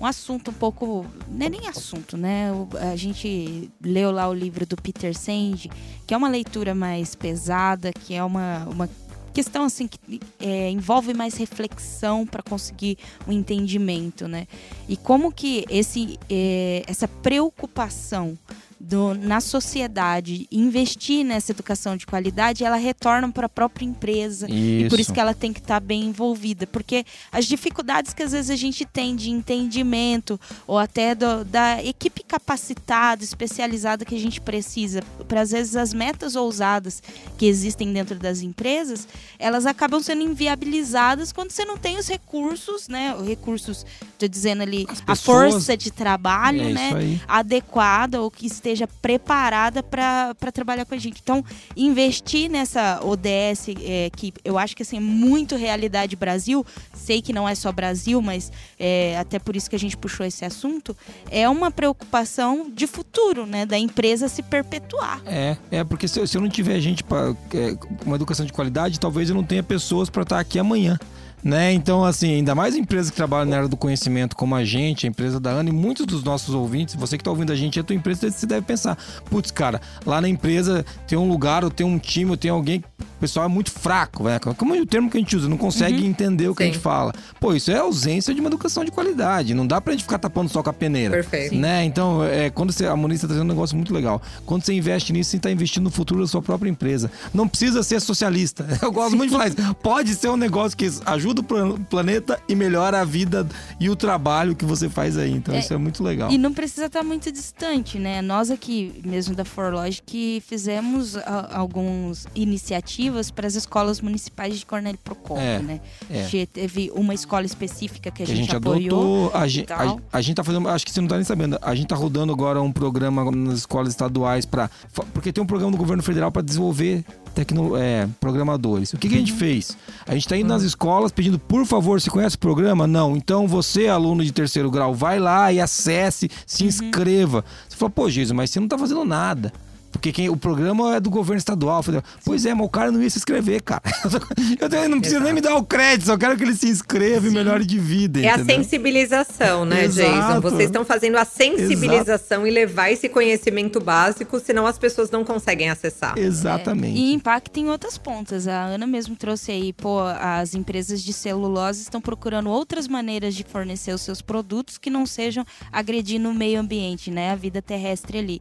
um assunto um pouco, não é nem assunto, né? A gente leu lá o livro do Peter Senge, que é uma leitura mais pesada, que é uma, uma questão assim que é, envolve mais reflexão para conseguir um entendimento, né? E como que esse, é, essa preocupação do, na sociedade investir nessa educação de qualidade, ela retorna para a própria empresa. Isso. E por isso que ela tem que estar tá bem envolvida. Porque as dificuldades que às vezes a gente tem de entendimento, ou até do, da equipe capacitada, especializada que a gente precisa, para às vezes as metas ousadas que existem dentro das empresas, elas acabam sendo inviabilizadas quando você não tem os recursos, né? Os recursos, estou dizendo ali, pessoas, a força de trabalho, é né? Adequada ou que esteja preparada para trabalhar com a gente. Então, investir nessa ODS, é, que eu acho que assim, é muito realidade Brasil, sei que não é só Brasil, mas é, até por isso que a gente puxou esse assunto, é uma preocupação de futuro, né? Da empresa se perpetuar. É, é porque se, se eu não tiver gente para é, uma educação de qualidade, talvez eu não tenha pessoas para estar aqui amanhã. Né? Então, assim, ainda mais empresas que trabalham na área do conhecimento, como a gente, a empresa da Ana, e muitos dos nossos ouvintes, você que está ouvindo a gente, é a tua empresa, você deve pensar: putz, cara, lá na empresa tem um lugar, ou tem um time, ou tem alguém o pessoal é muito fraco, né? Como é o termo que a gente usa, não consegue uhum. entender o que Sim. a gente fala. Pô, isso é ausência de uma educação de qualidade. Não dá pra gente ficar tapando só com a peneira. Perfeito. Né? Então, é, quando você, a Moniz tá trazendo um negócio muito legal. Quando você investe nisso, você tá investindo no futuro da sua própria empresa. Não precisa ser socialista. Eu gosto muito de falar isso. Pode ser um negócio que ajuda o planeta e melhora a vida e o trabalho que você faz aí. Então, é, isso é muito legal. E não precisa estar tá muito distante, né? Nós aqui, mesmo da ForLogic, fizemos a, algumas iniciativas para as escolas municipais de Cornélio Procópio, é, né? É. A gente teve uma escola específica que a, que gente, a gente apoiou. Adotou, a, gente, a, a, gente tá fazendo, acho que você não tá nem sabendo, a gente tá rodando agora um programa nas escolas estaduais para porque tem um programa do governo federal para desenvolver tecno, é, programadores. O que, que a gente uhum. fez? A gente está indo nas escolas pedindo, por favor, você conhece o programa? Não. Então você, aluno de terceiro grau, vai lá e acesse, se uhum. inscreva. Você fala, pô, Jesus, mas você não está fazendo nada. Porque quem, o programa é do governo estadual. Falei, pois é, mas o cara não ia se inscrever, cara. Eu não preciso nem me dar o crédito, só quero que ele se inscreva Sim. e melhore de vida. É entendeu? a sensibilização, né, Exato. Jason? Vocês estão fazendo a sensibilização Exato. e levar esse conhecimento básico, senão as pessoas não conseguem acessar. Exatamente. É, e impacta em outras pontas. A Ana mesmo trouxe aí, pô, as empresas de celulose estão procurando outras maneiras de fornecer os seus produtos que não sejam agredindo o meio ambiente, né? A vida terrestre ali.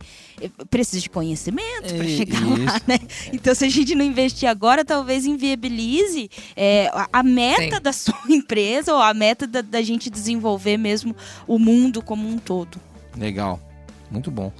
Precisa de conhecimento conhecimento para é, chegar isso. lá, né? Então, se a gente não investir agora, talvez inviabilize é, a meta Sim. da sua empresa ou a meta da, da gente desenvolver mesmo o mundo como um todo. Legal, muito bom.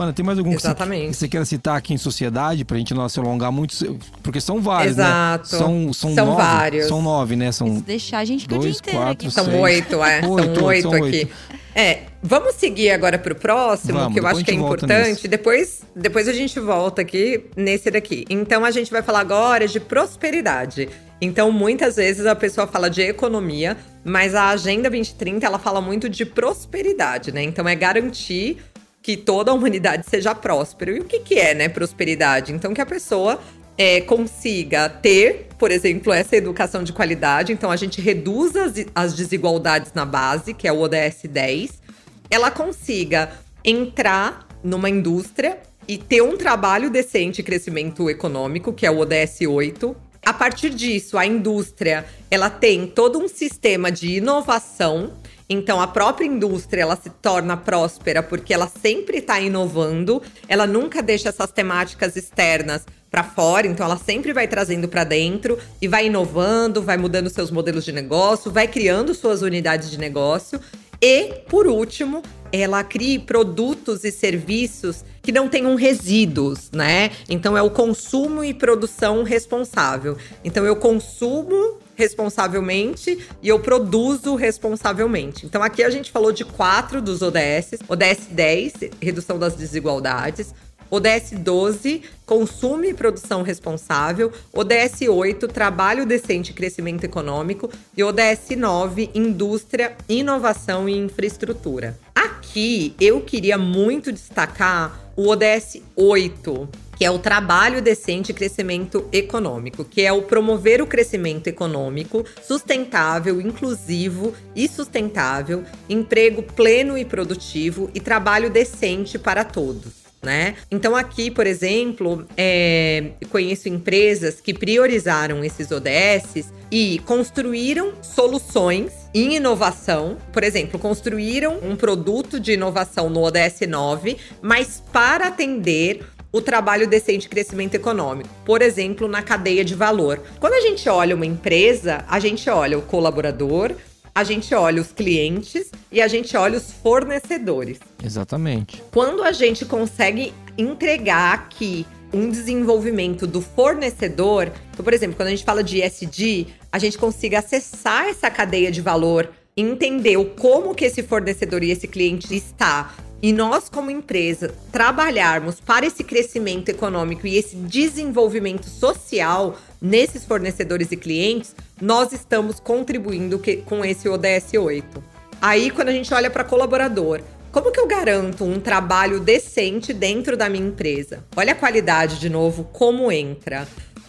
Ana, tem mais algum Exatamente. que você, queira citar aqui em sociedade, pra gente não se alongar muito? Porque são vários, né? Exato. né? São, são, são nove, vários. São nove, né? São deixar, a gente dois, quatro, São oito, é. Oito, são oito são aqui. Oito. É, vamos seguir agora pro próximo, vamos, que eu acho que é importante. Depois, depois a gente volta aqui nesse daqui. Então a gente vai falar agora de prosperidade. Então, muitas vezes a pessoa fala de economia, mas a Agenda 2030 ela fala muito de prosperidade, né? Então é garantir que toda a humanidade seja próspera. E o que, que é, né, prosperidade? Então, que a pessoa é, consiga ter, por exemplo, essa educação de qualidade. Então, a gente reduz as, as desigualdades na base, que é o ODS 10. Ela consiga entrar numa indústria e ter um trabalho decente e crescimento econômico, que é o ODS 8. A partir disso, a indústria ela tem todo um sistema de inovação Então, a própria indústria ela se torna próspera porque ela sempre está inovando, ela nunca deixa essas temáticas externas para fora, então ela sempre vai trazendo para dentro e vai inovando, vai mudando seus modelos de negócio, vai criando suas unidades de negócio. E, por último, ela cria produtos e serviços que não tenham resíduos, né? Então é o consumo e produção responsável. Então eu consumo responsavelmente e eu produzo responsavelmente. Então aqui a gente falou de quatro dos ODS. ODS 10, redução das desigualdades. ODS 12, consumo e produção responsável. ODS 8, trabalho decente e crescimento econômico. E ODS 9, indústria, inovação e infraestrutura. Aqui eu queria muito destacar o ODS 8, que é o trabalho decente e crescimento econômico, que é o promover o crescimento econômico sustentável, inclusivo e sustentável, emprego pleno e produtivo e trabalho decente para todos. Né? Então, aqui, por exemplo, é, conheço empresas que priorizaram esses ODS e construíram soluções em inovação. Por exemplo, construíram um produto de inovação no ODS 9, mas para atender o trabalho decente de crescimento econômico. Por exemplo, na cadeia de valor. Quando a gente olha uma empresa, a gente olha o colaborador, a gente olha os clientes e a gente olha os fornecedores. Exatamente. Quando a gente consegue entregar aqui um desenvolvimento do fornecedor, então, por exemplo, quando a gente fala de ESG, a gente consiga acessar essa cadeia de valor, entender o como que esse fornecedor e esse cliente está e nós, como empresa, trabalharmos para esse crescimento econômico e esse desenvolvimento social nesses fornecedores e clientes, nós estamos contribuindo que, com esse ODS 8. Aí, quando a gente olha para colaborador, como que eu garanto um trabalho decente dentro da minha empresa? Olha a qualidade de novo, como entra.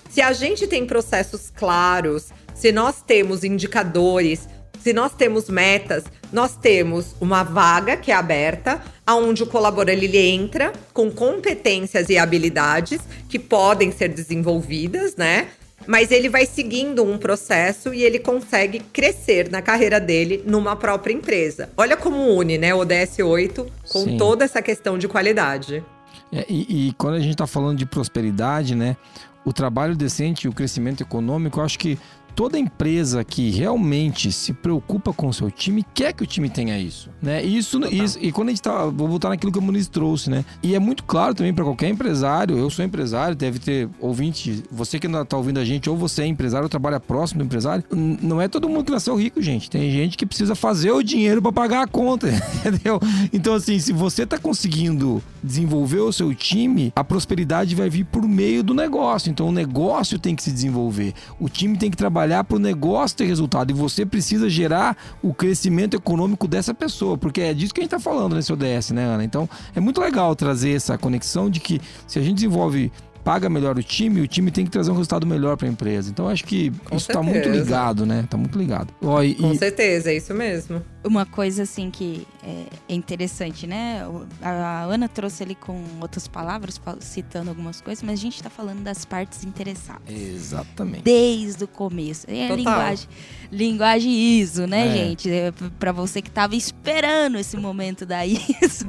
Se a gente tem processos claros, se nós temos indicadores, se nós temos metas, nós temos uma vaga que é aberta, aonde o colaborador ele entra com competências e habilidades que podem ser desenvolvidas, né? Mas ele vai seguindo um processo e ele consegue crescer na carreira dele numa própria empresa. Olha como une, né, o ODS 8 com Sim. toda essa questão de qualidade. É, e, e, quando a gente está falando de prosperidade, né, o trabalho decente e o crescimento econômico, eu acho que toda empresa que realmente se preocupa com o seu time quer que o time tenha isso, né? Isso, isso e quando a gente tá, vou voltar naquilo que o Muniz trouxe, né? E é muito claro também para qualquer empresário, eu sou empresário, deve ter ouvinte, você que está ouvindo a gente, ou você é empresário, ou trabalha próximo do empresário, não é todo mundo que nasceu rico, gente. Tem gente que precisa fazer o dinheiro para pagar a conta, entendeu? Então assim, se você está conseguindo desenvolver o seu time, a prosperidade vai vir por meio do negócio. Então o negócio tem que se desenvolver, o time tem que trabalhar trabalhar para o negócio ter resultado. E você precisa gerar o crescimento econômico dessa pessoa, porque é disso que a gente está falando nesse ODS, né, Ana? Então é muito legal trazer essa conexão de que se a gente desenvolve paga melhor o time, o time tem que trazer um resultado melhor para a empresa. Então acho que Com isso está muito ligado, né? Está muito ligado. Ó, e, Com certeza, é isso mesmo. Uma coisa assim que é, é interessante, né? A Ana trouxe ali com outras palavras, citando algumas coisas, mas a gente está falando das partes interessadas. Exatamente. Desde o começo. É a linguagem, linguagem ISO, né, é. gente? É, para você que estava esperando esse momento da ISO.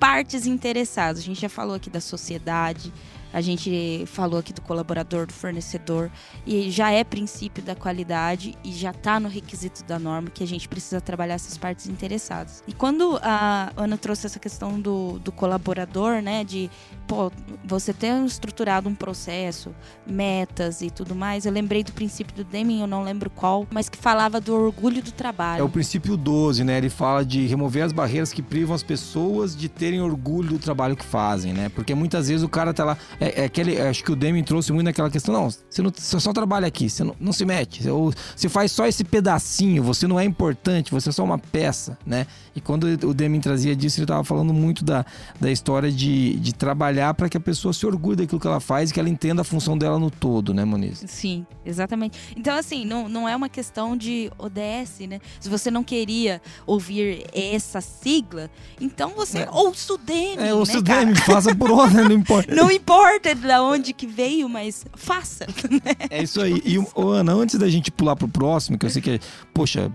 partes interessadas. A gente já falou aqui da sociedade, a gente falou aqui do colaborador, do fornecedor, e já é princípio da qualidade e já está no requisito da norma que a gente precisa trabalhar essas partes interessadas. E quando a Ana trouxe essa questão do, do colaborador, né, de pô, você ter estruturado um processo, metas e tudo mais, eu lembrei do princípio do Deming, eu não lembro qual, mas que falava do orgulho do trabalho. É o princípio 12, né? Ele fala de remover as barreiras que privam as pessoas de terem orgulho do trabalho que fazem, né? Porque muitas vezes o cara tá lá é, é aquele, acho que o Demi trouxe muito naquela questão, não, você, não, você só trabalha aqui, você não, não se mete, ou você faz só esse pedacinho, você não é importante, você é só uma peça, né? E quando o Demi trazia disso, ele estava falando muito da, da história de, de trabalhar para que a pessoa se orgulhe daquilo que ela faz e que ela entenda a função dela no todo, né, Moniz? Sim, exatamente. Então, assim, não, não é uma questão de ODS, né? Se você não queria ouvir essa sigla, então você é. ouça o Demi. É, ouça né, o Demi, faça por onde, não importa. não importa importa de onde que veio, mas faça. Né? É isso aí. E, Ana, antes da gente pular pro próximo, que eu sei que, poxa,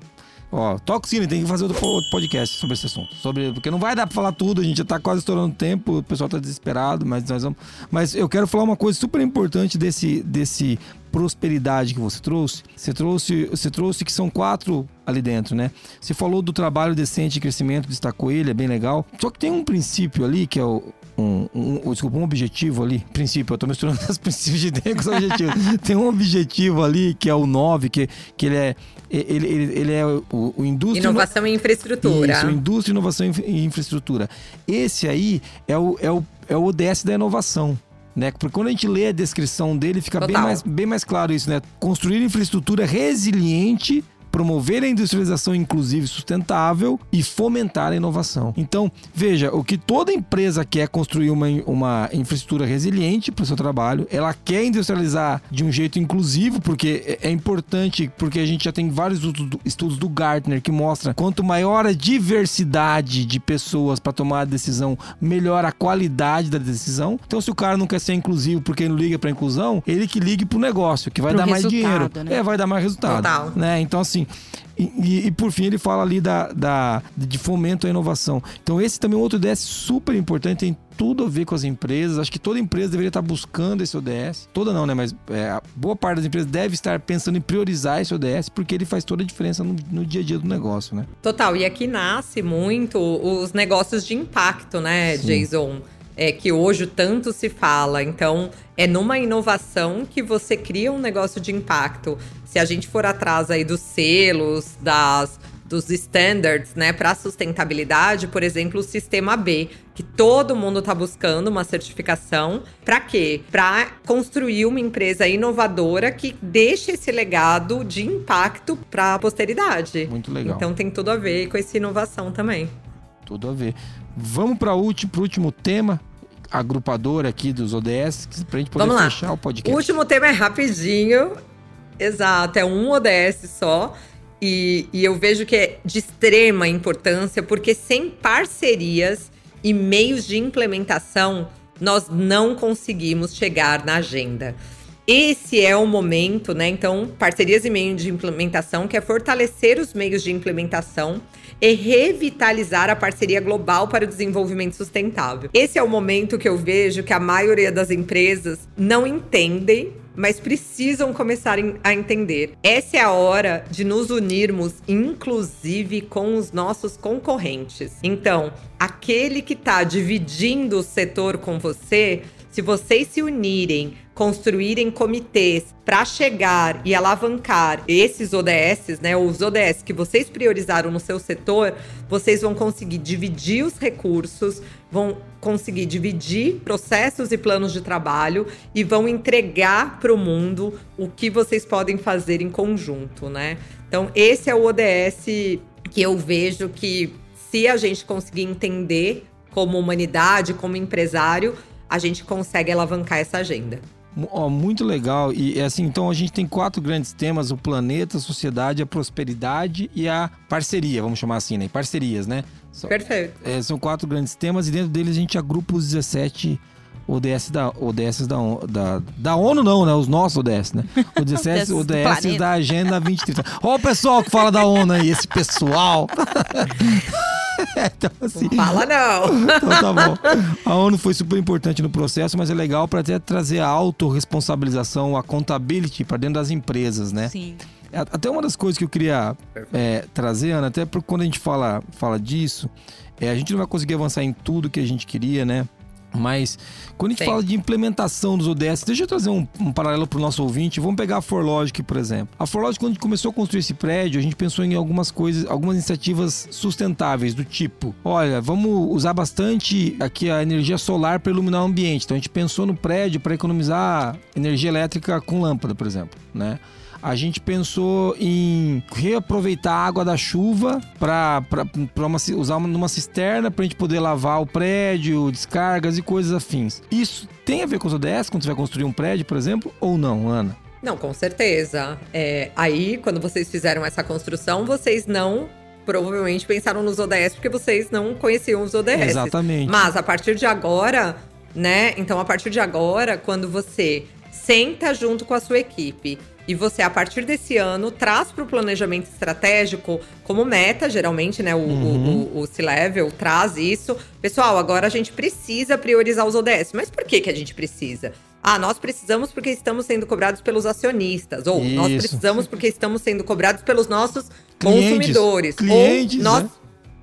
Ó, toxina, tem que fazer outro podcast sobre esse assunto. Sobre, porque não vai dar pra falar tudo, a gente já tá quase estourando o tempo, o pessoal tá desesperado, mas nós vamos. Mas eu quero falar uma coisa super importante desse, desse prosperidade que você trouxe. Você trouxe, você trouxe que são quatro ali dentro, né? Você falou do trabalho decente e crescimento, destacou ele, é bem legal. Só que tem um princípio ali que é o. Um, um, um- desculpa, um objetivo ali. Princípio, eu tô misturando os princípios de dentro com os objetivos. tem um objetivo ali que é o 9, que, que ele é. Ele, ele, ele é o, o indústria. Inovação e infraestrutura. Isso, indústria, inovação e infra- infraestrutura. Esse aí é o, é o, é o ODS da inovação. Né? Porque quando a gente lê a descrição dele, fica bem mais, bem mais claro isso, né? Construir infraestrutura resiliente, promover a industrialização inclusiva e sustentável e fomentar a inovação. Então, veja, o que toda empresa quer é construir uma, uma infraestrutura resiliente para o seu trabalho, ela quer industrializar de um jeito inclusivo, porque é é importante, porque a gente já tem vários estudos do- Gartner que mostra quanto maior a diversidade de pessoas para tomar a decisão, melhor a qualidade da decisão. Então, se o cara não quer ser inclusivo porque ele não liga para inclusão, ele que ligue para o negócio, que vai Pro dar mais dinheiro. né? É, vai dar mais resultado. Total. Né? Então, assim. E, e- e, por fim ele fala ali da, da- de fomento à inovação. Então esse também é um outro ODS super importante, tem tudo a ver com as empresas. Acho que toda empresa deveria estar buscando esse ODS. Toda não, né? Mas é, a boa parte das empresas deve estar pensando em priorizar esse ODS, porque ele faz toda a diferença no, no dia a dia do negócio, né? Total, e aqui nasce muito os negócios de impacto, né, Sim. Jason? É que hoje tanto se fala. Então, é numa inovação que você cria um negócio de impacto. Se a gente for atrás aí dos selos, das dos standards, né, para sustentabilidade, por exemplo, o sistema B, que todo mundo está buscando uma certificação, para quê? Para construir uma empresa inovadora que deixe esse legado de impacto para a posteridade. Muito legal. Então tem tudo a ver com essa inovação também. Tudo a ver. Vamos para o último, tema agrupador aqui dos ODS, pra gente poder Vamos lá. fechar o O podcast. último tema é rapidinho. Exato, é um ODS só. E, e eu vejo que é de extrema importância, porque sem parcerias e meios de implementação, nós não conseguimos chegar na agenda. Esse é o momento, né? Então, parcerias e meios de implementação, que é fortalecer os meios de implementação e revitalizar a parceria global para o desenvolvimento sustentável. Esse é o momento que eu vejo que a maioria das empresas não entendem mas precisam começar a entender. Essa é a hora de nos unirmos, inclusive com os nossos concorrentes. Então, aquele que está dividindo o setor com você, se vocês se unirem, construírem comitês para chegar e alavancar esses ODS, né, os ODS que vocês priorizaram no seu setor, vocês vão conseguir dividir os recursos, vão conseguir dividir processos e planos de trabalho e vão entregar para o mundo o que vocês podem fazer em conjunto, né? Então, esse é o ODS que eu vejo que se a gente conseguir entender como humanidade, como empresário, a gente consegue alavancar essa agenda. Ó, muito legal. E é assim, então a gente tem quatro grandes temas: o planeta, a sociedade, a prosperidade e a parceria, vamos chamar assim, né? Parcerias, né? Perfeito. é, são quatro grandes temas e dentro deles a gente agrupa os 17 ODS da, ODS da, ONU- da, da ONU, não, né? Os nossos ODS, né? Os 17 do ODS da Agenda 2030. Ó, o pessoal que fala da ONU aí, esse pessoal. então, assim, Fala não! então tá bom. A ONU foi super importante no processo, mas é legal para até trazer a autorresponsabilização, a accountability para dentro das empresas, né? Sim. Até uma das coisas que eu queria é, trazer, Ana, até porque quando a gente fala, fala disso, é, a gente não vai conseguir avançar em tudo que a gente queria, né? Mas quando a gente Sim. fala de implementação dos ODS, deixa eu trazer um, um paralelo para o nosso ouvinte. Vamos pegar a ForLogic, por exemplo. A ForLogic, quando a gente começou a construir esse prédio, a gente pensou em algumas coisas, algumas iniciativas sustentáveis, do tipo: olha, vamos usar bastante aqui a energia solar para iluminar o ambiente. Então a gente pensou no prédio para economizar energia elétrica com lâmpada, por exemplo, né? A gente pensou em reaproveitar a água da chuva para usar uma, numa cisterna para a gente poder lavar o prédio, descargas e coisas afins. Isso tem a ver com os ODS quando você vai construir um prédio, por exemplo, ou não, Ana? Não, com certeza. É, aí, quando vocês fizeram essa construção, vocês não provavelmente pensaram nos ODS porque vocês não conheciam os ODS. Exatamente. Mas a partir de agora, né? Então, a partir de agora, quando você senta junto com a sua equipe. E você, a partir desse ano, traz para o planejamento estratégico como meta, geralmente, né? O, uhum. o, o, o C-Level traz isso. Pessoal, agora a gente precisa priorizar os ODS. Mas por que, que a gente precisa? Ah, nós precisamos porque estamos sendo cobrados pelos acionistas. Ou isso. nós precisamos porque estamos sendo cobrados pelos nossos clientes, consumidores. Clientes, ou nós. Né?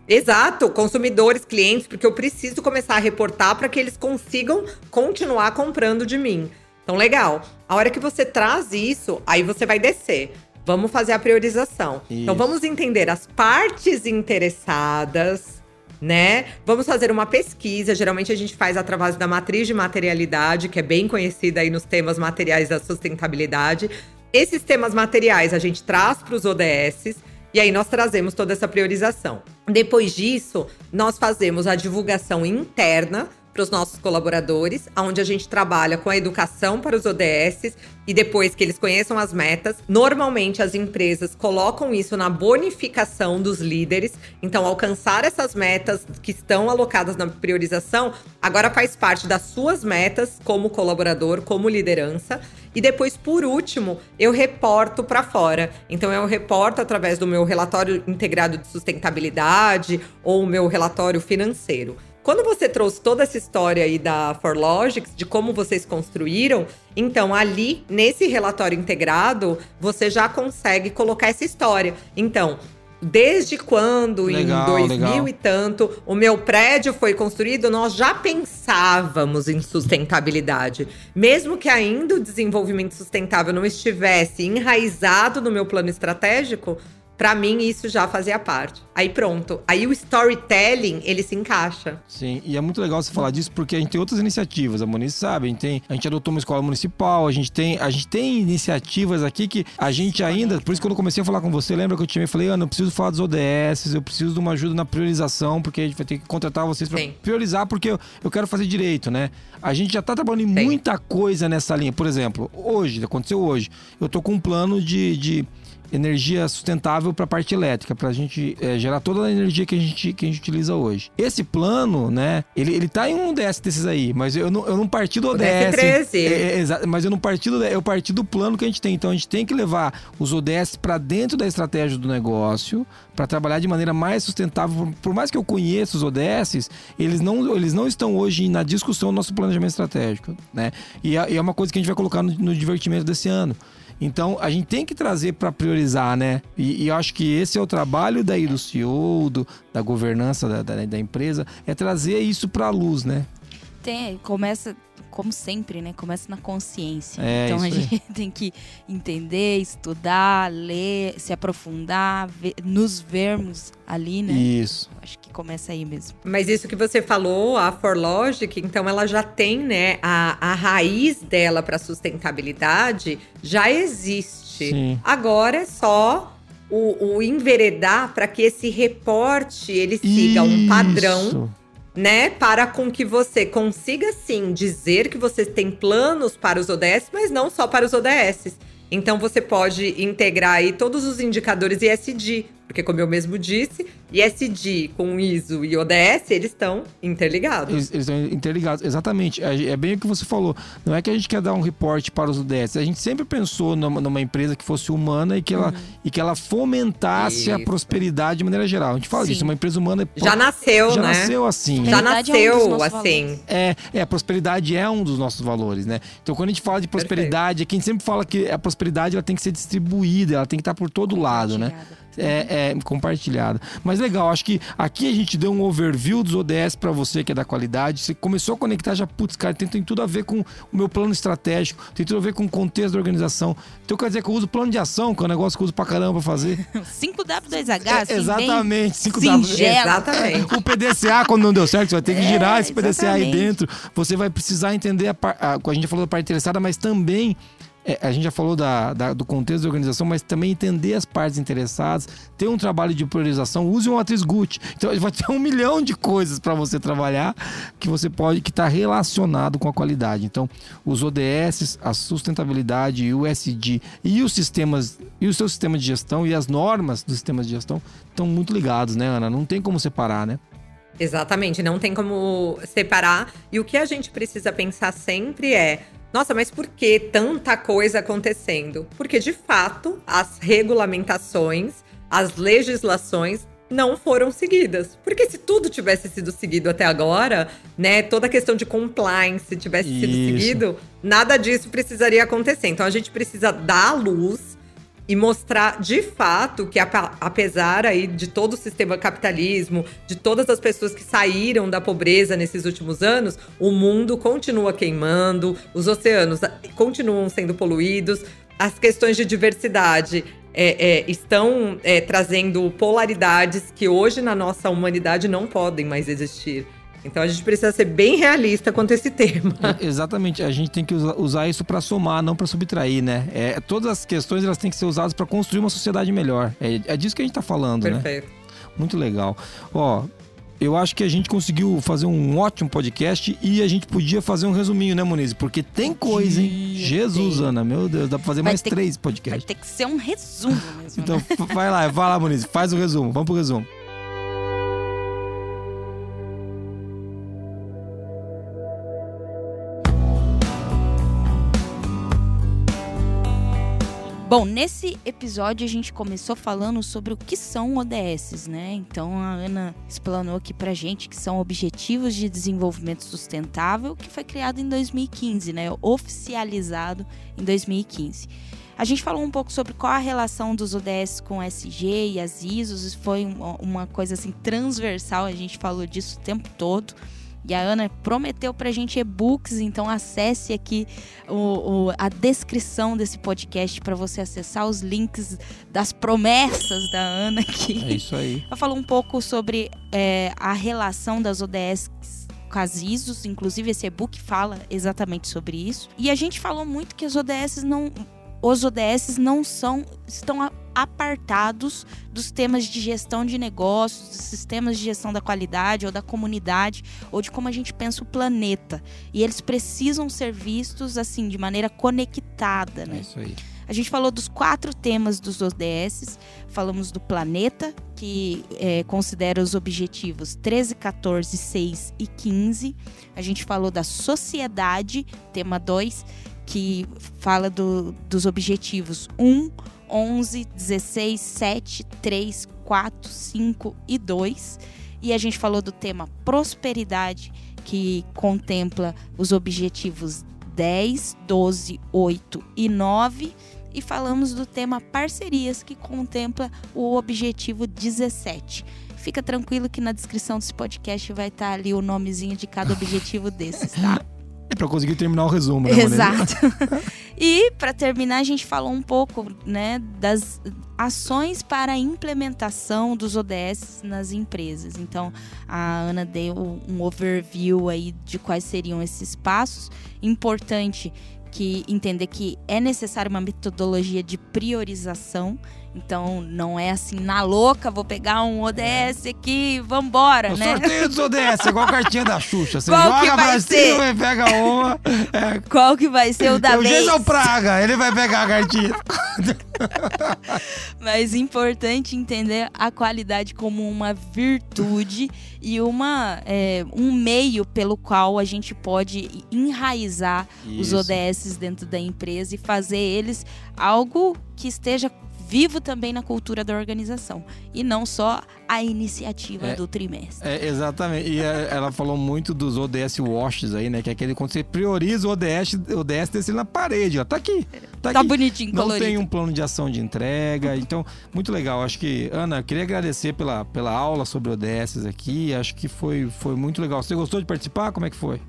Exato, consumidores, clientes, porque eu preciso começar a reportar para que eles consigam continuar comprando de mim. Então, legal. A hora que você traz isso, aí você vai descer. Vamos fazer a priorização. Então, isso. Então, vamos entender as partes interessadas, né? Vamos fazer uma pesquisa. Geralmente a gente faz através da matriz de materialidade, que é bem conhecida aí nos temas materiais da sustentabilidade. Esses temas materiais a gente traz para os ODS e aí nós trazemos toda essa priorização. Depois disso, nós fazemos a divulgação interna para os nossos colaboradores, onde a gente trabalha com a educação para os ODS e depois que eles conheçam as metas, normalmente as empresas colocam isso na bonificação dos líderes. Então, alcançar essas metas que estão alocadas na priorização agora faz parte das suas metas como colaborador, como liderança. E depois, por último, eu reporto para fora. Então, eu reporto através do meu relatório integrado de sustentabilidade ou o meu relatório financeiro. Quando você trouxe toda essa história aí da ForLogics, de como vocês construíram, então ali, nesse relatório integrado, você já consegue colocar essa história. Então, desde quando, legal, em 2000 legal. e tanto, o meu prédio foi construído, nós já pensávamos em sustentabilidade. Mesmo que ainda o desenvolvimento sustentável não estivesse enraizado no meu plano estratégico, para mim isso já fazia parte. Aí pronto. Aí o storytelling, ele se encaixa. Sim, e é muito legal você falar disso porque a gente tem outras iniciativas, a Moniz sabe, a gente, tem, a gente adotou uma escola municipal, a gente tem, a gente tem iniciativas aqui que a gente ainda, por isso que quando eu comecei a falar com você, lembra que eu tinha falei, Ana, eu preciso falar dos ODS, eu preciso de uma ajuda na priorização, porque a gente vai ter que contratar vocês para priorizar porque eu, eu quero fazer direito, né? A gente já tá trabalhando em Sim. muita coisa nessa linha. Por exemplo, hoje, aconteceu hoje, eu tô com um plano de, de energia sustentável para a parte elétrica, para a gente é, gerar toda a energia que a, gente, que a gente utiliza hoje. Esse plano, né, ele, ele tá em um ODS desses aí, mas eu não, eu não parti do ODS. ODS 13. É, é, mas eu não parti do, eu parti do plano que a gente tem. Então a gente tem que levar os ODS para dentro da estratégia do negócio, para trabalhar de maneira mais sustentável. Por, mais que eu conheça os ODS, eles não, eles não estão hoje na discussão do nosso planejamento estratégico, né? E é, e é uma coisa que a gente vai colocar no, no divertimento desse ano. Então a gente tem que trazer para priorizar, né? E, e, eu acho que esse é o trabalho daí do CEO, do, da governança da, da, da empresa, é trazer isso para a luz, né? Tem, começa como sempre, né? Começa na consciência. É, então a gente tem que entender, estudar, ler, se aprofundar, ver, nos vermos ali, né? Isso. Acho que começa aí mesmo. Mas isso que você falou, a ForLogic, então ela já tem, né? A, a raiz dela para sustentabilidade já existe. Sim. Agora é só o, o enveredar para que esse reporte ele siga isso. um padrão né? Para com que você consiga sim dizer que você tem planos para os ODS, mas não só para os ODS. Então você pode integrar aí todos os indicadores ESG, porque como eu mesmo disse, ISD com ISO e ODS, eles estão interligados. Eles, eles, estão interligados, exatamente. É, é bem o que você falou. Não é que a gente quer dar um reporte para os ODS. A gente sempre pensou numa, numa empresa que fosse humana e que ela, uhum. e que ela fomentasse Isso. a prosperidade de maneira geral. A gente fala Sim. disso, uma empresa humana... Já nasceu, já né? nasceu assim. Já nasceu é um assim. É, é, a prosperidade é um dos nossos valores, né? Então quando a gente fala de prosperidade, Perfeito. é quem sempre fala que a prosperidade ela tem que ser distribuída, ela tem que estar por todo lado, né? É, é compartilhada. Mas legal, acho que aqui a gente deu um overview dos ODS para você que é da qualidade. Você começou a conectar já, putz, cara, tem, tem, tudo a ver com o meu plano estratégico, tem tudo a ver com o contexto da organização. Então quer dizer que eu uso plano de ação, que é um negócio que eu uso pra caramba pra fazer. 5W2H, é, assim, Exatamente, 5W. Exatamente. O PDCA, quando não deu certo, você vai ter que girar é, esse PDCA exatamente. aí dentro. Você vai precisar entender a, a, a gente já falou da parte interessada, mas também é, a gente já falou da, da, do contexto da organização, mas também entender as partes interessadas, ter um trabalho de priorização, use uma atriz Gucci. Então vai ter um milhão de coisas para você trabalhar que você pode, que está relacionado com a qualidade. Então, os ODS, a sustentabilidade, o SD e os sistemas, e o seu sistema de gestão e as normas dos sistemas de gestão estão muito ligados, né, Ana? Não tem como separar, né? Exatamente, não tem como separar. E o que a gente precisa pensar sempre é Nossa, mas por que tanta coisa acontecendo? Porque, de fato, as regulamentações, as legislações não foram seguidas. Porque se tudo tivesse sido seguido até agora, né, toda a questão de compliance tivesse Isso. sido seguido, nada disso precisaria acontecer. Então a gente precisa dar luz e mostrar de fato que apesar aí de todo o sistema capitalismo, de todas as pessoas que saíram da pobreza nesses últimos anos, o mundo continua queimando, os oceanos continuam sendo poluídos, as questões de diversidade é, é, estão é, trazendo polaridades que hoje na nossa humanidade não podem mais existir. Então a gente precisa ser bem realista quanto a esse tema. É, exatamente, a gente tem que usar, isso para somar, não para subtrair, né? É, todas as questões elas têm que ser usadas para construir uma sociedade melhor. É, é disso que a gente está falando, Perfeito. né? Perfeito. Muito legal. Ó, eu acho que a gente conseguiu fazer um ótimo podcast e a gente podia fazer um resuminho, né, Moniz? Porque tem coisa, hein? Jesus, Ana, meu Deus, dá pra fazer vai mais três podcasts. Vai ter que ser um resumo mesmo. Então, né? vai lá, vai lá, Moniz, faz o resumo. Vamos pro resumo. Bom, nesse episódio a gente começou falando sobre o que são ODS, né? Então a Ana explanou aqui pra gente que são Objetivos de Desenvolvimento Sustentável, que foi criado em 2015, né? Oficializado em 2015. A gente falou um pouco sobre qual a relação dos ODS com o SG e as ISOs, foi uma coisa assim transversal, a gente falou disso o tempo todo. E a Ana prometeu pra gente e-books, então acesse aqui o, o, a descrição desse podcast para você acessar os links das promessas da Ana aqui. É isso aí. Ela falou um pouco sobre é, a relação das ODS com as ISOs, inclusive esse e-book fala exatamente sobre isso. E a gente falou muito que as ODS não os ODS não são estão apartados dos temas de gestão de negócios, dos sistemas de gestão da qualidade ou da comunidade ou de como a gente pensa o planeta. E eles precisam ser vistos assim de maneira conectada, né? É isso aí. A gente falou dos quatro temas dos ODS, falamos do planeta, que é, considera os objetivos 13, 14, 6 e 15. A gente falou da sociedade, tema 2, que fala do, dos objetivos 1, 11, 16, 7, 3, 4, 5 e 2. E a gente falou do tema prosperidade, que contempla os objetivos 10, 12, 8 e 9. E falamos do tema parcerias, que contempla o objetivo 17. Fica tranquilo que na descrição desse podcast vai estar ali o nomezinho de cada objetivo desses, tá? É para conseguir terminar o resumo, né? Exato. e para terminar, a gente falou um pouco, né, das ações para a implementação dos ODS nas empresas. Então, a Ana deu um overview aí de quais seriam esses passos. Importante que entender que é necessária uma metodologia de priorização. Então, não é assim, na louca, vou pegar um ODS aqui, vambora, o né? Sorteio dos ODS, igual a cartinha da Xuxa. Você Qual joga pra cima e pega uma. É. Qual que vai ser o da é o Jason Praga, ele vai pegar a cartinha. Mas importante entender a qualidade como uma virtude e uma, é, um meio pelo qual a gente pode enraizar Isso. os ODS dentro da empresa e fazer eles algo que esteja vivo também na cultura da organização e não só a iniciativa é, do trimestre. É, exatamente. E é, ela falou muito dos ODS washes aí, né? Que é aquele quando você prioriza o ODS, o ODS descer na parede, ó. Tá aqui. Tá, tá aqui. bonitinho, Não colorido. tem um plano de ação de entrega. Então, muito legal. Acho que, Ana, eu queria agradecer pela, pela aula sobre ODS aqui. Acho que foi, foi muito legal. Você gostou de participar? Como é que foi?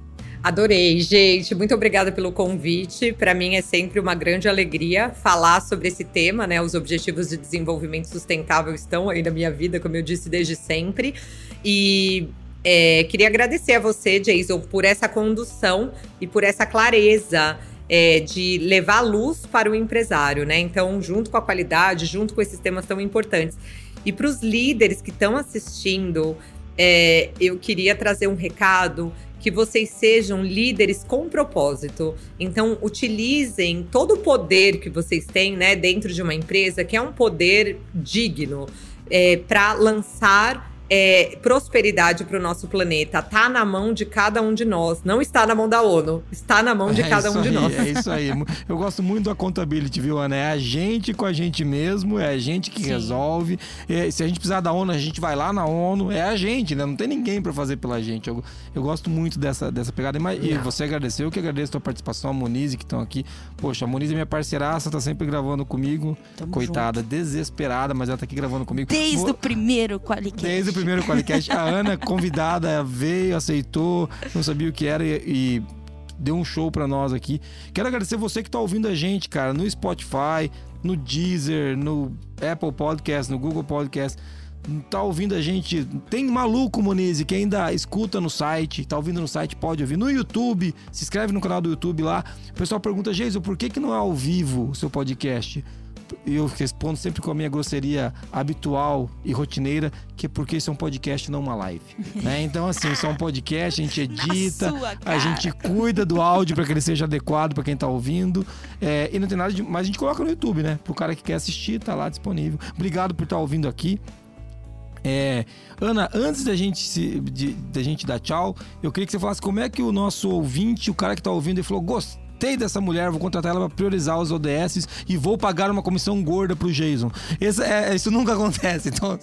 Adorei, gente. Muito obrigada pelo convite. Para mim é sempre uma grande alegria falar sobre esse tema, né? Os objetivos de desenvolvimento sustentável estão aí na minha vida, como eu disse desde sempre. E é, queria agradecer a você, Jason, por essa condução e por essa clareza. É, de levar luz para o empresário, né? Então, junto com a qualidade, junto com esses temas tão importantes. E para os líderes que estão assistindo, é, eu queria trazer um recado que vocês sejam líderes com propósito. Então, utilizem todo o poder que vocês têm, né, dentro de uma empresa, que é um poder digno, é, para lançar é, prosperidade para o nosso planeta está na mão de cada um de nós. Não está na mão da ONU, está na mão de É cada um de aí, nós. É isso aí. Eu gosto muito da contabilidade, viu, Ana? É a gente com a gente mesmo, é a gente que Sim. resolve. É, se a gente precisar da ONU, a gente vai lá na ONU. É a gente, né? Não tem ninguém para fazer pela gente. Eu, eu gosto muito dessa, dessa pegada. E E você agradeceu, eu que agradeço a tua participação, a Monize, que estão aqui. Poxa, a Monize é minha parceiraça, tá sempre gravando comigo. Tamo Coitada, desesperada, mas ela tá aqui gravando comigo. Desde Vou- o primeiro Qualicast. Desde o primeiro podcast, a Ana, convidada, veio, aceitou, não sabia o que era e, e deu um show pra nós aqui. Quero agradecer você que tá ouvindo a gente, cara, no Spotify, no Deezer, no Apple Podcast, no Google Podcast. Tá ouvindo a gente? Tem maluco, Monize, que ainda escuta no site, tá ouvindo no site, pode ouvir. No YouTube, se inscreve no canal do YouTube lá. O pessoal pergunta, Geiso, por que, que não é ao vivo o seu podcast? E eu respondo sempre com a minha grosseria habitual e rotineira, que é porque isso é um podcast, não uma live. né? Então, assim, isso é um podcast, a gente edita, a gente cuida do áudio para que ele seja adequado para quem tá ouvindo. É, e não tem nada de. Mas a gente coloca no YouTube, né? Pro cara que quer assistir, tá lá disponível. Obrigado por estar ouvindo aqui. É, Ana, antes da gente, se, de, da gente dar tchau, eu queria que você falasse como é que o nosso ouvinte, o cara que tá ouvindo, ele falou: gostei dessa mulher, vou contratar ela para priorizar os ODS e vou pagar uma comissão gorda pro Jason. Esse, é, isso nunca acontece, então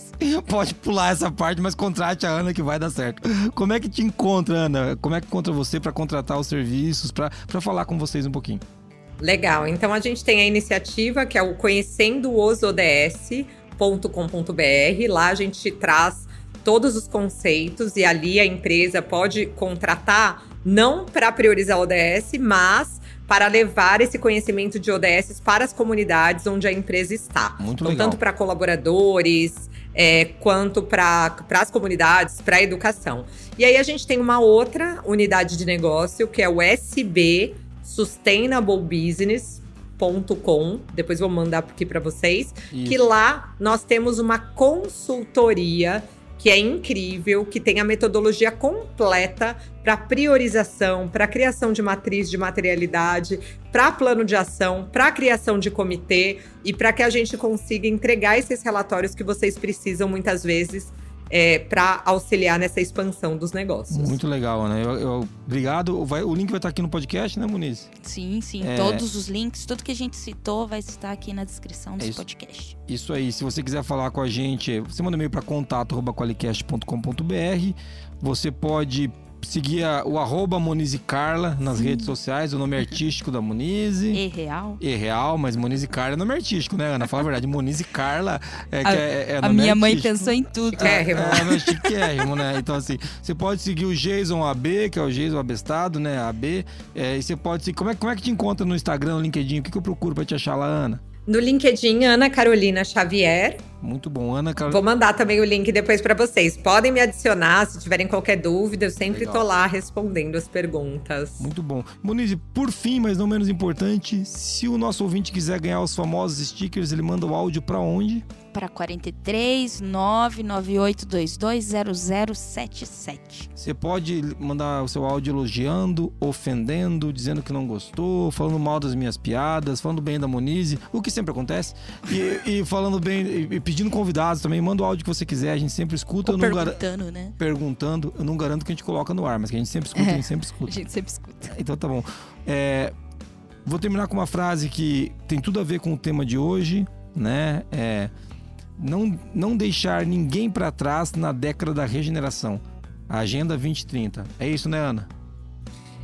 pode pular essa parte, mas contrate a Ana que vai dar certo. Como é que te encontra, Ana? Como é que encontra você para contratar os serviços, para falar com vocês um pouquinho? Legal. Então a gente tem a iniciativa que é o Conhecendo os ODS.com.br. Lá a gente traz todos os conceitos e ali a empresa pode contratar não para priorizar o ODS, mas para levar esse conhecimento de ODS para as comunidades onde a empresa está. Muito então, legal. tanto para colaboradores, é, quanto para as comunidades, para a educação. E aí a gente tem uma outra unidade de negócio, que é o SB Sustainable Business.com. Depois vou mandar aqui para vocês. Que Isso. lá nós temos uma consultoria que é incrível, que tem a metodologia completa para priorização, para criação de matriz de materialidade, para plano de ação, para criação de comitê e para que a gente consiga entregar esses relatórios que vocês precisam muitas vezes para auxiliar nessa expansão dos negócios. Muito legal, Ana. Eu, eu- obrigado. Vai- o link vai estar aqui no podcast, né, Muniz? Sim, sim. É. Todos os links, tudo que a gente citou vai estar aqui na descrição É desse isso. podcast. Isso aí, se você quiser falar com a gente, você manda um e-mail para contato.qualicast.com.br. Você pode seguir a- o arroba Monize Carla nas redes sociais, o nome artístico da Monize. E real. E real, mas Monize Carla é nome artístico, né, Ana? Fala a verdade, Monize Carla é, que A- é, é a nome minha mãe artístico. pensou em tudo. Chiquérrimo. É, mas chiquérrimo, né? Então, assim, você pode seguir o Jason AB, que é o Jason Abestado, né? AB. É, e você pode seguir. Como é, como é que te encontra no Instagram, no LinkedIn? O que, que eu procuro pra te achar lá, Ana? No LinkedIn, Ana Carolina Xavier. Muito bom, Ana. Car- Vou mandar também o link depois para vocês. Podem me adicionar se tiverem qualquer dúvida. Eu sempre Legal. tô lá respondendo as perguntas. Muito bom. Monize, por fim, mas não menos importante, se o nosso ouvinte quiser ganhar os famosos stickers, ele manda o áudio pra onde? Para 43 99822 0077. Você pode mandar o seu áudio elogiando, ofendendo, dizendo que não gostou, falando mal das minhas piadas, falando bem da Monize, o que sempre acontece. E, e falando bem, e- pedindo convidados também. Manda o áudio que você quiser, a gente sempre escuta. Não gar- perguntando, né? Perguntando, eu não garanto que a gente coloca no ar, mas que a gente sempre escuta, a gente sempre A escuta. gente sempre escuta. Então tá bom. É, vou terminar com uma frase que tem tudo a ver com o tema de hoje, né? É, não, não deixar ninguém para trás na década da regeneração. A Agenda 2030. É isso, né, Ana?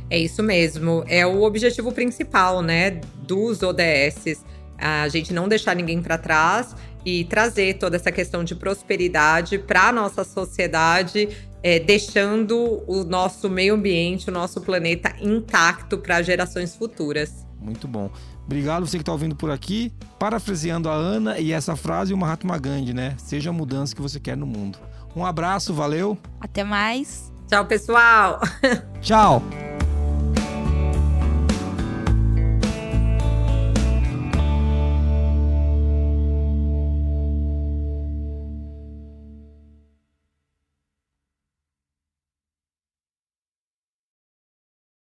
É isso mesmo. É o objetivo principal, né, dos ODS. A gente não deixar ninguém para trás e trazer toda essa questão de prosperidade para a nossa sociedade, é, deixando o nosso meio ambiente, o nosso planeta intacto para gerações futuras. Muito bom. Obrigado você que está ouvindo por aqui. Parafraseando a Ana e essa frase, o Mahatma Gandhi, né? Seja a mudança que você quer no mundo. Um abraço, valeu. Até mais. Tchau, pessoal! Tchau.